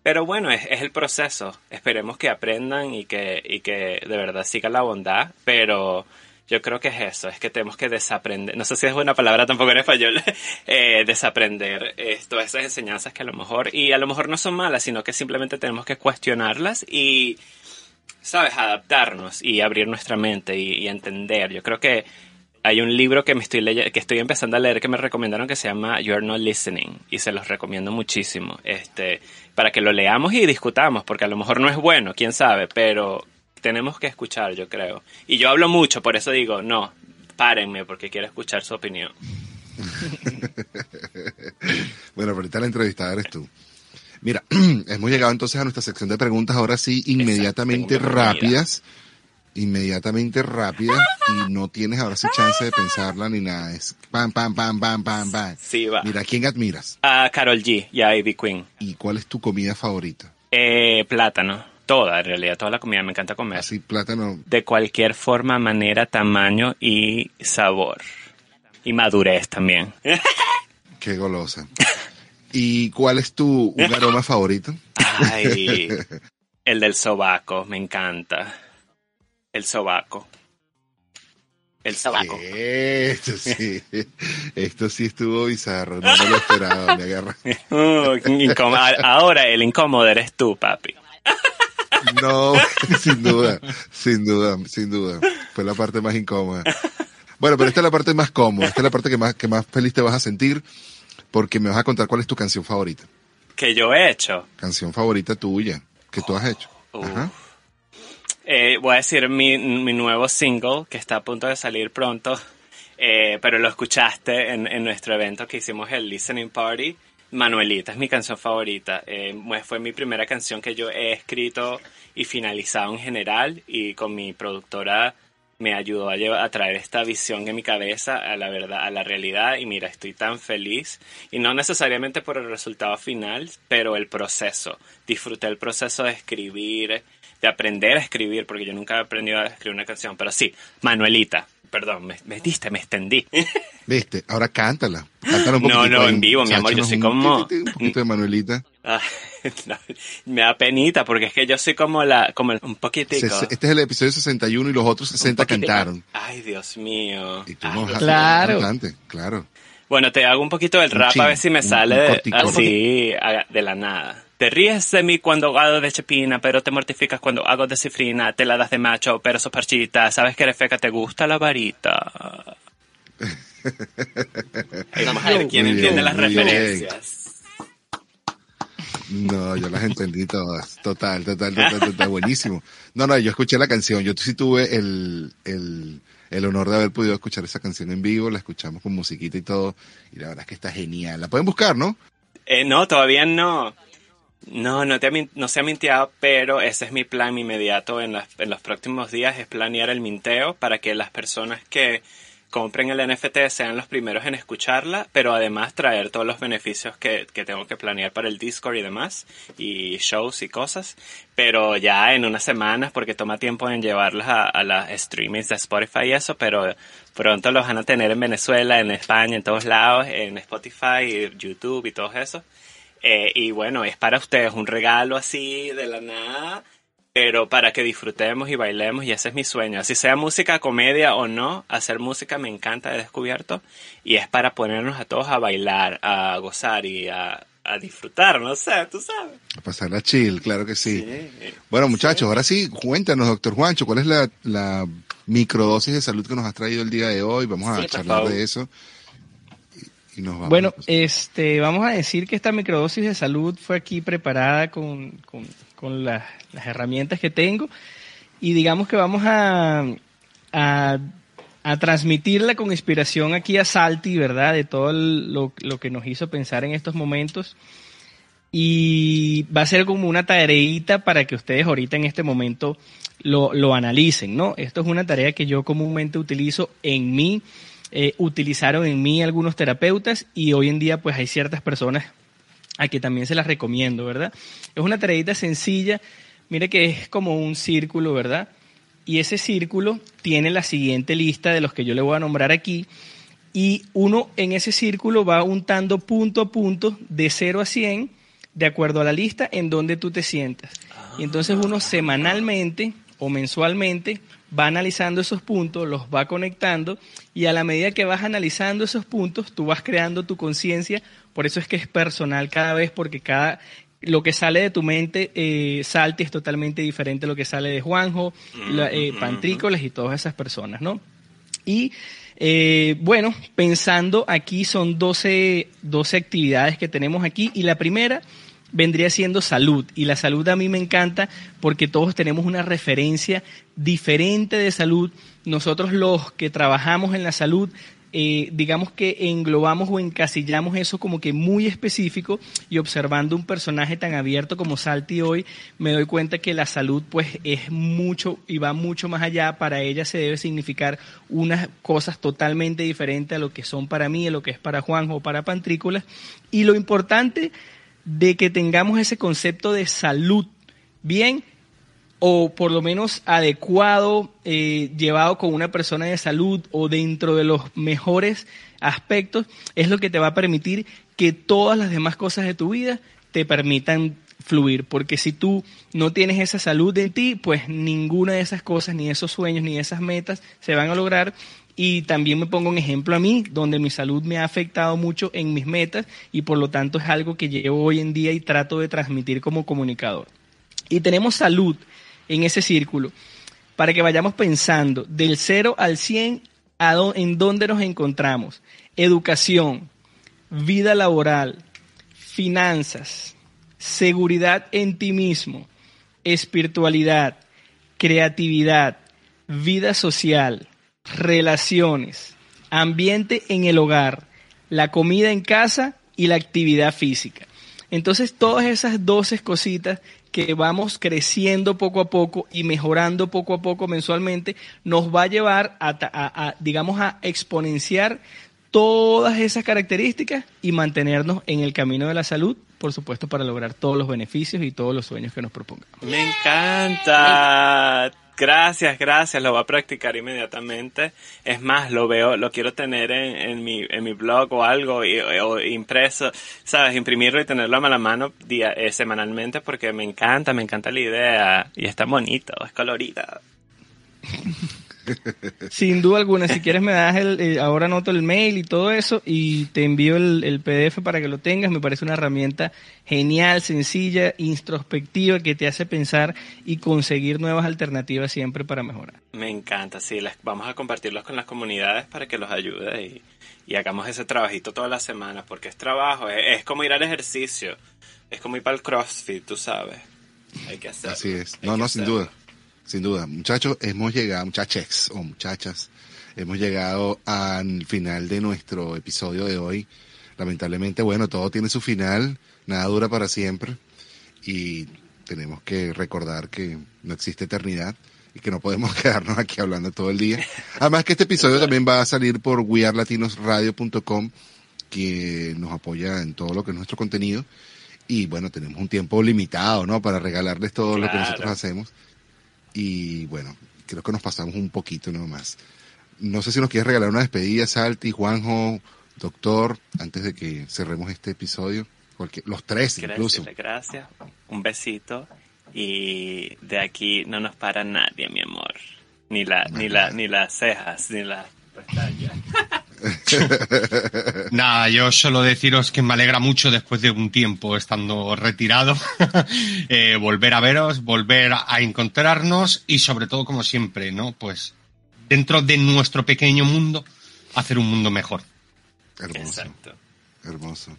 Speaker 3: pero bueno, es, el proceso. Esperemos que aprendan y que, y que de verdad sigan la bondad. Pero yo creo que es eso, es que tenemos que desaprender. No sé si es buena palabra tampoco en español, *laughs* eh, desaprender eh, todas esas enseñanzas que a lo mejor, y a lo mejor no son malas, sino que simplemente tenemos que cuestionarlas y, sabes, adaptarnos y abrir nuestra mente y, y entender. Yo creo que hay un libro que me estoy leyendo, que estoy empezando a leer que me recomendaron que se llama You're Not Listening y se los recomiendo muchísimo. Este, para que lo leamos y discutamos, porque a lo mejor no es bueno, quién sabe, pero tenemos que escuchar, yo creo. Y yo hablo mucho, por eso digo, no, párenme porque quiero escuchar su opinión. *laughs*
Speaker 2: bueno, ahorita la entrevistada eres tú. Mira, *clears throat* hemos llegado entonces a nuestra sección de preguntas, ahora sí, inmediatamente Exacto, rápidas inmediatamente rápida y *laughs* no tienes ahora sí chance de pensarla ni nada. Es pam, pam, pam, pam, pam, pam.
Speaker 3: Sí, va.
Speaker 2: Mira, ¿a quién admiras?
Speaker 3: A Carol G y a Ivy Queen.
Speaker 2: ¿Y cuál es tu comida favorita?
Speaker 3: Eh, plátano. Toda, en realidad, toda la comida me encanta comer.
Speaker 2: Así, plátano.
Speaker 3: De cualquier forma, manera, tamaño y sabor. Y madurez también. *laughs*
Speaker 2: Qué golosa. ¿Y cuál es tu un *laughs* aroma favorito?
Speaker 3: Ay, el del sobaco, me encanta. El sobaco. El sobaco.
Speaker 2: Esto sí, esto sí estuvo bizarro, no me lo esperaba, me agarra. *laughs*
Speaker 3: Uh, ahora el incómodo eres tú, papi.
Speaker 2: No, *laughs* sin duda, sin duda, sin duda. Fue la parte más incómoda. Bueno, pero esta es la parte más cómoda, esta es la parte que más, que más feliz te vas a sentir, porque me vas a contar cuál es tu canción favorita.
Speaker 3: Que yo he hecho.
Speaker 2: Canción favorita tuya, que tú has hecho. Ajá.
Speaker 3: Eh, voy a decir mi, mi, nuevo single que está a punto de salir pronto, eh, pero lo escuchaste en, en, nuestro evento que hicimos el Listening Party. Manuelita es mi canción favorita. Eh, fue mi primera canción que yo he escrito y finalizado en general y con mi productora me ayudó a, llevar, a traer esta visión en mi cabeza a la verdad, a la realidad y mira, estoy tan feliz y no necesariamente por el resultado final, pero el proceso. Disfruté el proceso de escribir, de aprender a escribir, porque yo nunca he aprendido a escribir una canción, pero sí, Manuelita. Perdón, me, me diste, me extendí. *laughs*
Speaker 2: Viste, ahora cántala. cántala un
Speaker 3: no, no, en vivo, mi amor, yo soy como...
Speaker 2: Un poquito de Manuelita.
Speaker 3: Ah, *laughs* no, me da penita, porque es que yo soy como la, como un poquitico.
Speaker 2: Este es el episodio 61 y los otros 60 cantaron.
Speaker 3: Ay, Dios mío.
Speaker 2: Y tú no
Speaker 5: Ay, claro.
Speaker 2: Cantante, claro.
Speaker 3: Bueno, te hago un poquito del rap
Speaker 2: chin,
Speaker 3: a ver si me
Speaker 2: un-
Speaker 3: sale
Speaker 2: un
Speaker 3: así de la nada. Te ríes de mí cuando hago de chepina, pero te mortificas cuando hago de cifrina. Te la das de macho, pero sos parchita. Sabes que eres feca, te gusta la varita. Ay, *laughs* vamos a ver quién entiende las referencias.
Speaker 2: No, yo las entendí todas. Total, total, total, total. Buenísimo. No, no, yo escuché la canción. Yo sí tuve el, el, el honor de haber podido escuchar esa canción en vivo. La escuchamos con musiquita y todo. Y la verdad es que está genial. La pueden buscar, ¿no?
Speaker 3: Eh, no, todavía no. No, no, te se ha minteado, pero ese es mi plan inmediato en, las- en los próximos días, es planear el minteo para que las personas que compren el NFT, sean los primeros en escucharla, pero además traer todos los beneficios que, que tengo que planear para el Discord y demás, y shows y cosas, pero ya en unas semanas, porque toma tiempo en llevarlas a, a las streamings de Spotify y eso, pero pronto los van a tener en Venezuela, en España, en todos lados, en Spotify, YouTube y todo eso. Eh, y bueno, es para ustedes un regalo así de la nada pero para que disfrutemos y bailemos y ese es mi sueño. Así sea música, comedia o no, hacer música me encanta, he descubierto, y es para ponernos a todos a bailar, a gozar y a, a disfrutar, no sé, tú sabes.
Speaker 2: A pasar la chill, claro que sí. bueno, muchachos, ahora sí, cuéntanos, doctor Juancho, ¿cuál es la, la microdosis de salud que nos has traído el día de hoy? Vamos a
Speaker 3: Sí,
Speaker 2: charlar de eso. Y, y nos vamos.
Speaker 5: Bueno, este, vamos a decir que esta microdosis de salud fue aquí preparada con, con, con las, las herramientas que tengo y digamos que vamos a, a, a transmitirla con inspiración aquí a Salty, ¿verdad? De todo el- lo, lo que nos hizo pensar en estos momentos. Y va a ser como una tareita para que ustedes ahorita en este momento lo, lo analicen, ¿no? Esto es una tarea que yo comúnmente utilizo en mí, eh, utilizaron en mí algunos terapeutas y hoy en día pues hay ciertas personas a que también se las recomiendo, ¿verdad? Es una tareita sencilla, mire que es como un círculo, ¿verdad? Y ese círculo tiene la siguiente lista de los que yo le voy a nombrar aquí. Y uno en ese círculo va untando punto a punto de 0 a 100 de acuerdo a la lista en donde tú te sientas. Y entonces uno semanalmente o mensualmente va analizando esos puntos, los va conectando y a la medida que vas analizando esos puntos, tú vas creando tu conciencia. Por eso es que es personal cada vez porque cada lo que sale de tu mente, eh, Salti, es totalmente diferente a lo que sale de Juanjo, la- eh, Pantrícolas y todas esas personas, ¿no? Y eh, bueno, pensando aquí son 12, 12 actividades que tenemos aquí y la primera vendría siendo salud y la salud a mí me encanta porque todos tenemos una referencia diferente de salud. Nosotros los que trabajamos en la salud eh, digamos que englobamos o encasillamos eso como que muy específico y observando un personaje tan abierto como Salty hoy, me doy cuenta que la salud pues es mucho y va mucho más allá. Para ella se debe significar unas cosas totalmente diferentes a lo que son para mí, a lo que es para Juanjo o para Pantrícolas. Y lo importante de que tengamos ese concepto de salud bien o por lo menos adecuado, eh, llevado con una persona de salud o dentro de los mejores aspectos, es lo que te va a permitir que todas las demás cosas de tu vida te permitan fluir, porque si tú no tienes esa salud en ti, pues ninguna de esas cosas, ni esos sueños, ni esas metas se van a lograr. Y también me pongo un ejemplo a mí, donde mi salud me ha afectado mucho en mis metas y por lo tanto es algo que llevo hoy en día y trato de transmitir como comunicador. Y tenemos salud en ese círculo para que vayamos pensando del 0 al 100 a dó- en dónde nos encontramos. Educación, vida laboral, finanzas, seguridad en ti mismo, espiritualidad, creatividad, vida social, relaciones, ambiente en el hogar, la comida en casa y la actividad física. Entonces, todas esas 12 cositas que vamos creciendo poco a poco y mejorando poco a poco mensualmente, nos va a llevar a, a, digamos, a exponenciar todas esas características y mantenernos en el camino de la salud, por supuesto, para lograr todos los beneficios y todos los sueños que nos propongamos.
Speaker 3: Me encanta. Gracias, gracias. Lo voy a practicar inmediatamente. Es más, lo veo, lo quiero tener en, en mi, en mi blog o algo, y- o impreso, sabes, imprimirlo y tenerlo a la mano día, eh, semanalmente porque me encanta, me encanta la idea y está bonito, es colorido. *laughs*
Speaker 5: Sin duda alguna, si quieres me das el, eh, ahora anoto el mail y todo eso y te envío el, el PDF para que lo tengas. Me parece una herramienta genial, sencilla, introspectiva que te hace pensar y conseguir nuevas alternativas siempre para mejorar.
Speaker 3: Me encanta, sí, les, vamos a compartirlos con las comunidades para que los ayude y, y hagamos ese trabajito todas las semanas, porque es trabajo, es, es como ir al ejercicio, es como ir para el CrossFit, tú sabes. Hay que hacerlo.
Speaker 2: Así es. No, no, sin duda. Sin duda. Muchachos, hemos llegado, muchaches o muchachas, hemos llegado al final de nuestro episodio de hoy. Lamentablemente, bueno, todo tiene su final, nada dura para siempre y tenemos que recordar que no existe eternidad y que no podemos *laughs* quedarnos aquí hablando todo el día. Además que este episodio también va a salir por wearlatinosradio.com que nos apoya en todo lo que es nuestro contenido y bueno, tenemos un tiempo limitado, ¿no? Para regalarles todo lo que nosotros hacemos. Y bueno, creo que nos pasamos un poquito nomás. No sé si nos quieres regalar una despedida, Salti, Juanjo, doctor, antes de que cerremos este episodio. Cualquier- los tres incluso.
Speaker 3: Gracias, gracias. Un besito. Y de aquí no nos para nadie, mi amor. Ni la, ni la, ni las cejas, ni las pestañas. *laughs*
Speaker 4: Nada, yo solo deciros que me alegra mucho después de un tiempo estando retirado, *laughs* eh, volver a veros, volver a encontrarnos y sobre todo, como siempre, ¿no? Pues dentro de nuestro pequeño mundo, hacer un mundo mejor.
Speaker 2: Hermoso,
Speaker 3: Exacto.
Speaker 2: hermoso.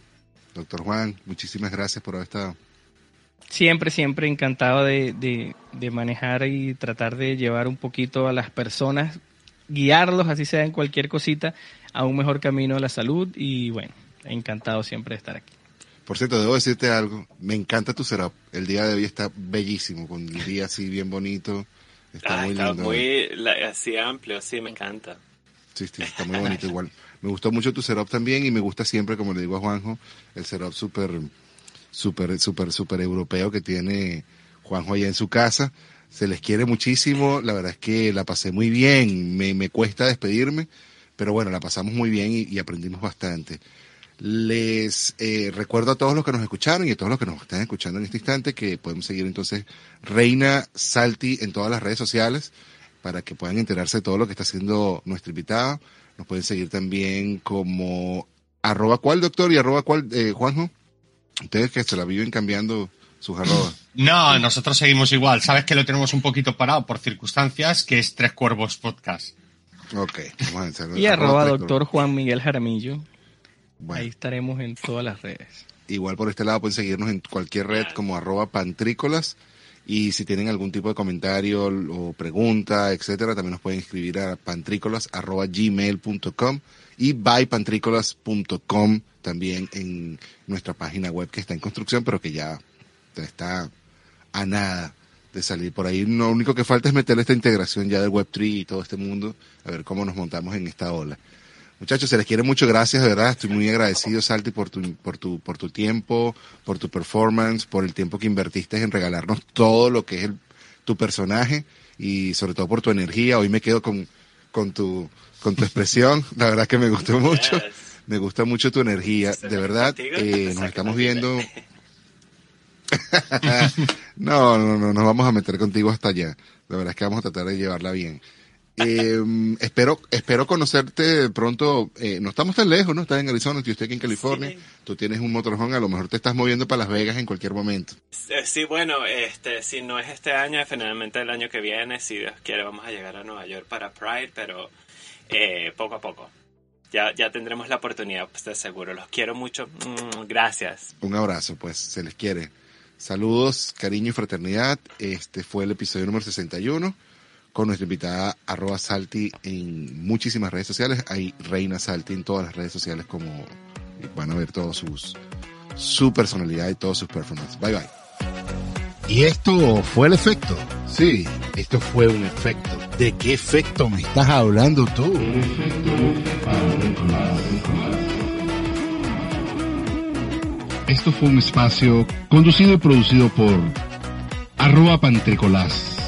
Speaker 2: Doctor Juan, muchísimas gracias por haber estado.
Speaker 5: Siempre, siempre encantado de, de, de manejar y tratar de llevar un poquito a las personas, guiarlos, así sea en cualquier cosita, a un mejor camino a la salud y bueno, encantado siempre de estar aquí.
Speaker 2: Por cierto, debo decirte algo. Me encanta tu setup. El día de hoy está bellísimo, con el día así bien bonito. Está
Speaker 3: Ah,
Speaker 2: muy
Speaker 3: está
Speaker 2: lindo.
Speaker 3: muy la- así amplio, sí, me encanta.
Speaker 2: Sí, sí, está muy bonito igual. Me gustó mucho tu setup también y me gusta siempre, como le digo a Juanjo, el setup súper, súper, súper, súper europeo que tiene Juanjo allá en su casa. Se les quiere muchísimo. La verdad es que la pasé muy bien. Me, me cuesta despedirme, pero bueno, la pasamos muy bien y, aprendimos bastante. Les eh, recuerdo a todos los que nos escucharon y a todos los que nos están escuchando en este instante que podemos seguir entonces Reina Salti en todas las redes sociales para que puedan enterarse de todo lo que está haciendo nuestra invitada. Nos pueden seguir también como arroba cuál doctor y arroba cuál eh, Juanjo. Ustedes que se la viven cambiando sus arrobas.
Speaker 4: No, nosotros seguimos igual. Sabes que lo tenemos un poquito parado por circunstancias, que es Tres Cuervos Podcast.
Speaker 2: Ok, vamos a hacerlo.
Speaker 5: Y arroba doctor Juan Miguel Jaramillo,
Speaker 2: Bueno,
Speaker 5: ahí estaremos en todas las redes.
Speaker 2: igual por este lado pueden seguirnos en cualquier red como arroba pantrícolas. Y si tienen algún tipo de comentario o pregunta, etcétera, también nos pueden escribir a pantrícolas arroba gmail.com y bypantrícolas.com también en nuestra página web que está en construcción, pero que ya está a nada de salir por ahí. Lo único que falta es meterle esta integración ya del Web3 y todo este mundo, a ver cómo nos montamos en esta ola. Muchachos, se les quiere mucho, gracias, de verdad. Estoy muy agradecido, Salti, por tu, por tu, por tu tiempo, por tu performance, por el tiempo que invertiste en regalarnos todo lo que es el- tu personaje y sobre todo por tu energía. Hoy me quedo con, con tu, con tu expresión. La verdad que me gustó mucho.
Speaker 3: Yes.
Speaker 2: Me gusta mucho tu energía. De verdad, eh, nos estamos viendo. *laughs* no, no, no, nos vamos a meter contigo hasta allá. La verdad es que vamos a tratar de llevarla bien. Eh, *laughs* espero, espero conocerte pronto. Eh, no estamos tan lejos, ¿no? Estás en Arizona, yo estoy aquí en California.
Speaker 3: Sí.
Speaker 2: Tú tienes un motorhome, a lo mejor te estás moviendo para Las Vegas en cualquier momento.
Speaker 3: Eh, Sí, bueno, este, si no es este año, finalmente el año que viene, si Dios quiere, vamos a llegar a Nueva York para Pride, pero eh, poco a poco. Ya, ya tendremos la oportunidad, pues de seguro. Los quiero mucho. Mm, Gracias.
Speaker 2: Un abrazo, pues, se les quiere. Saludos, cariño y fraternidad. Este fue el episodio número 61 con nuestra invitada arroba Salti en muchísimas redes sociales. Hay Reina Salti en todas las redes sociales como van a ver todos sus su personalidad y todos sus performances. Bye bye.
Speaker 1: ¿Y esto fue el efecto? Sí, esto fue un efecto. ¿De qué efecto me estás hablando tú? Esto fue un espacio conducido y producido por arroba pantricolás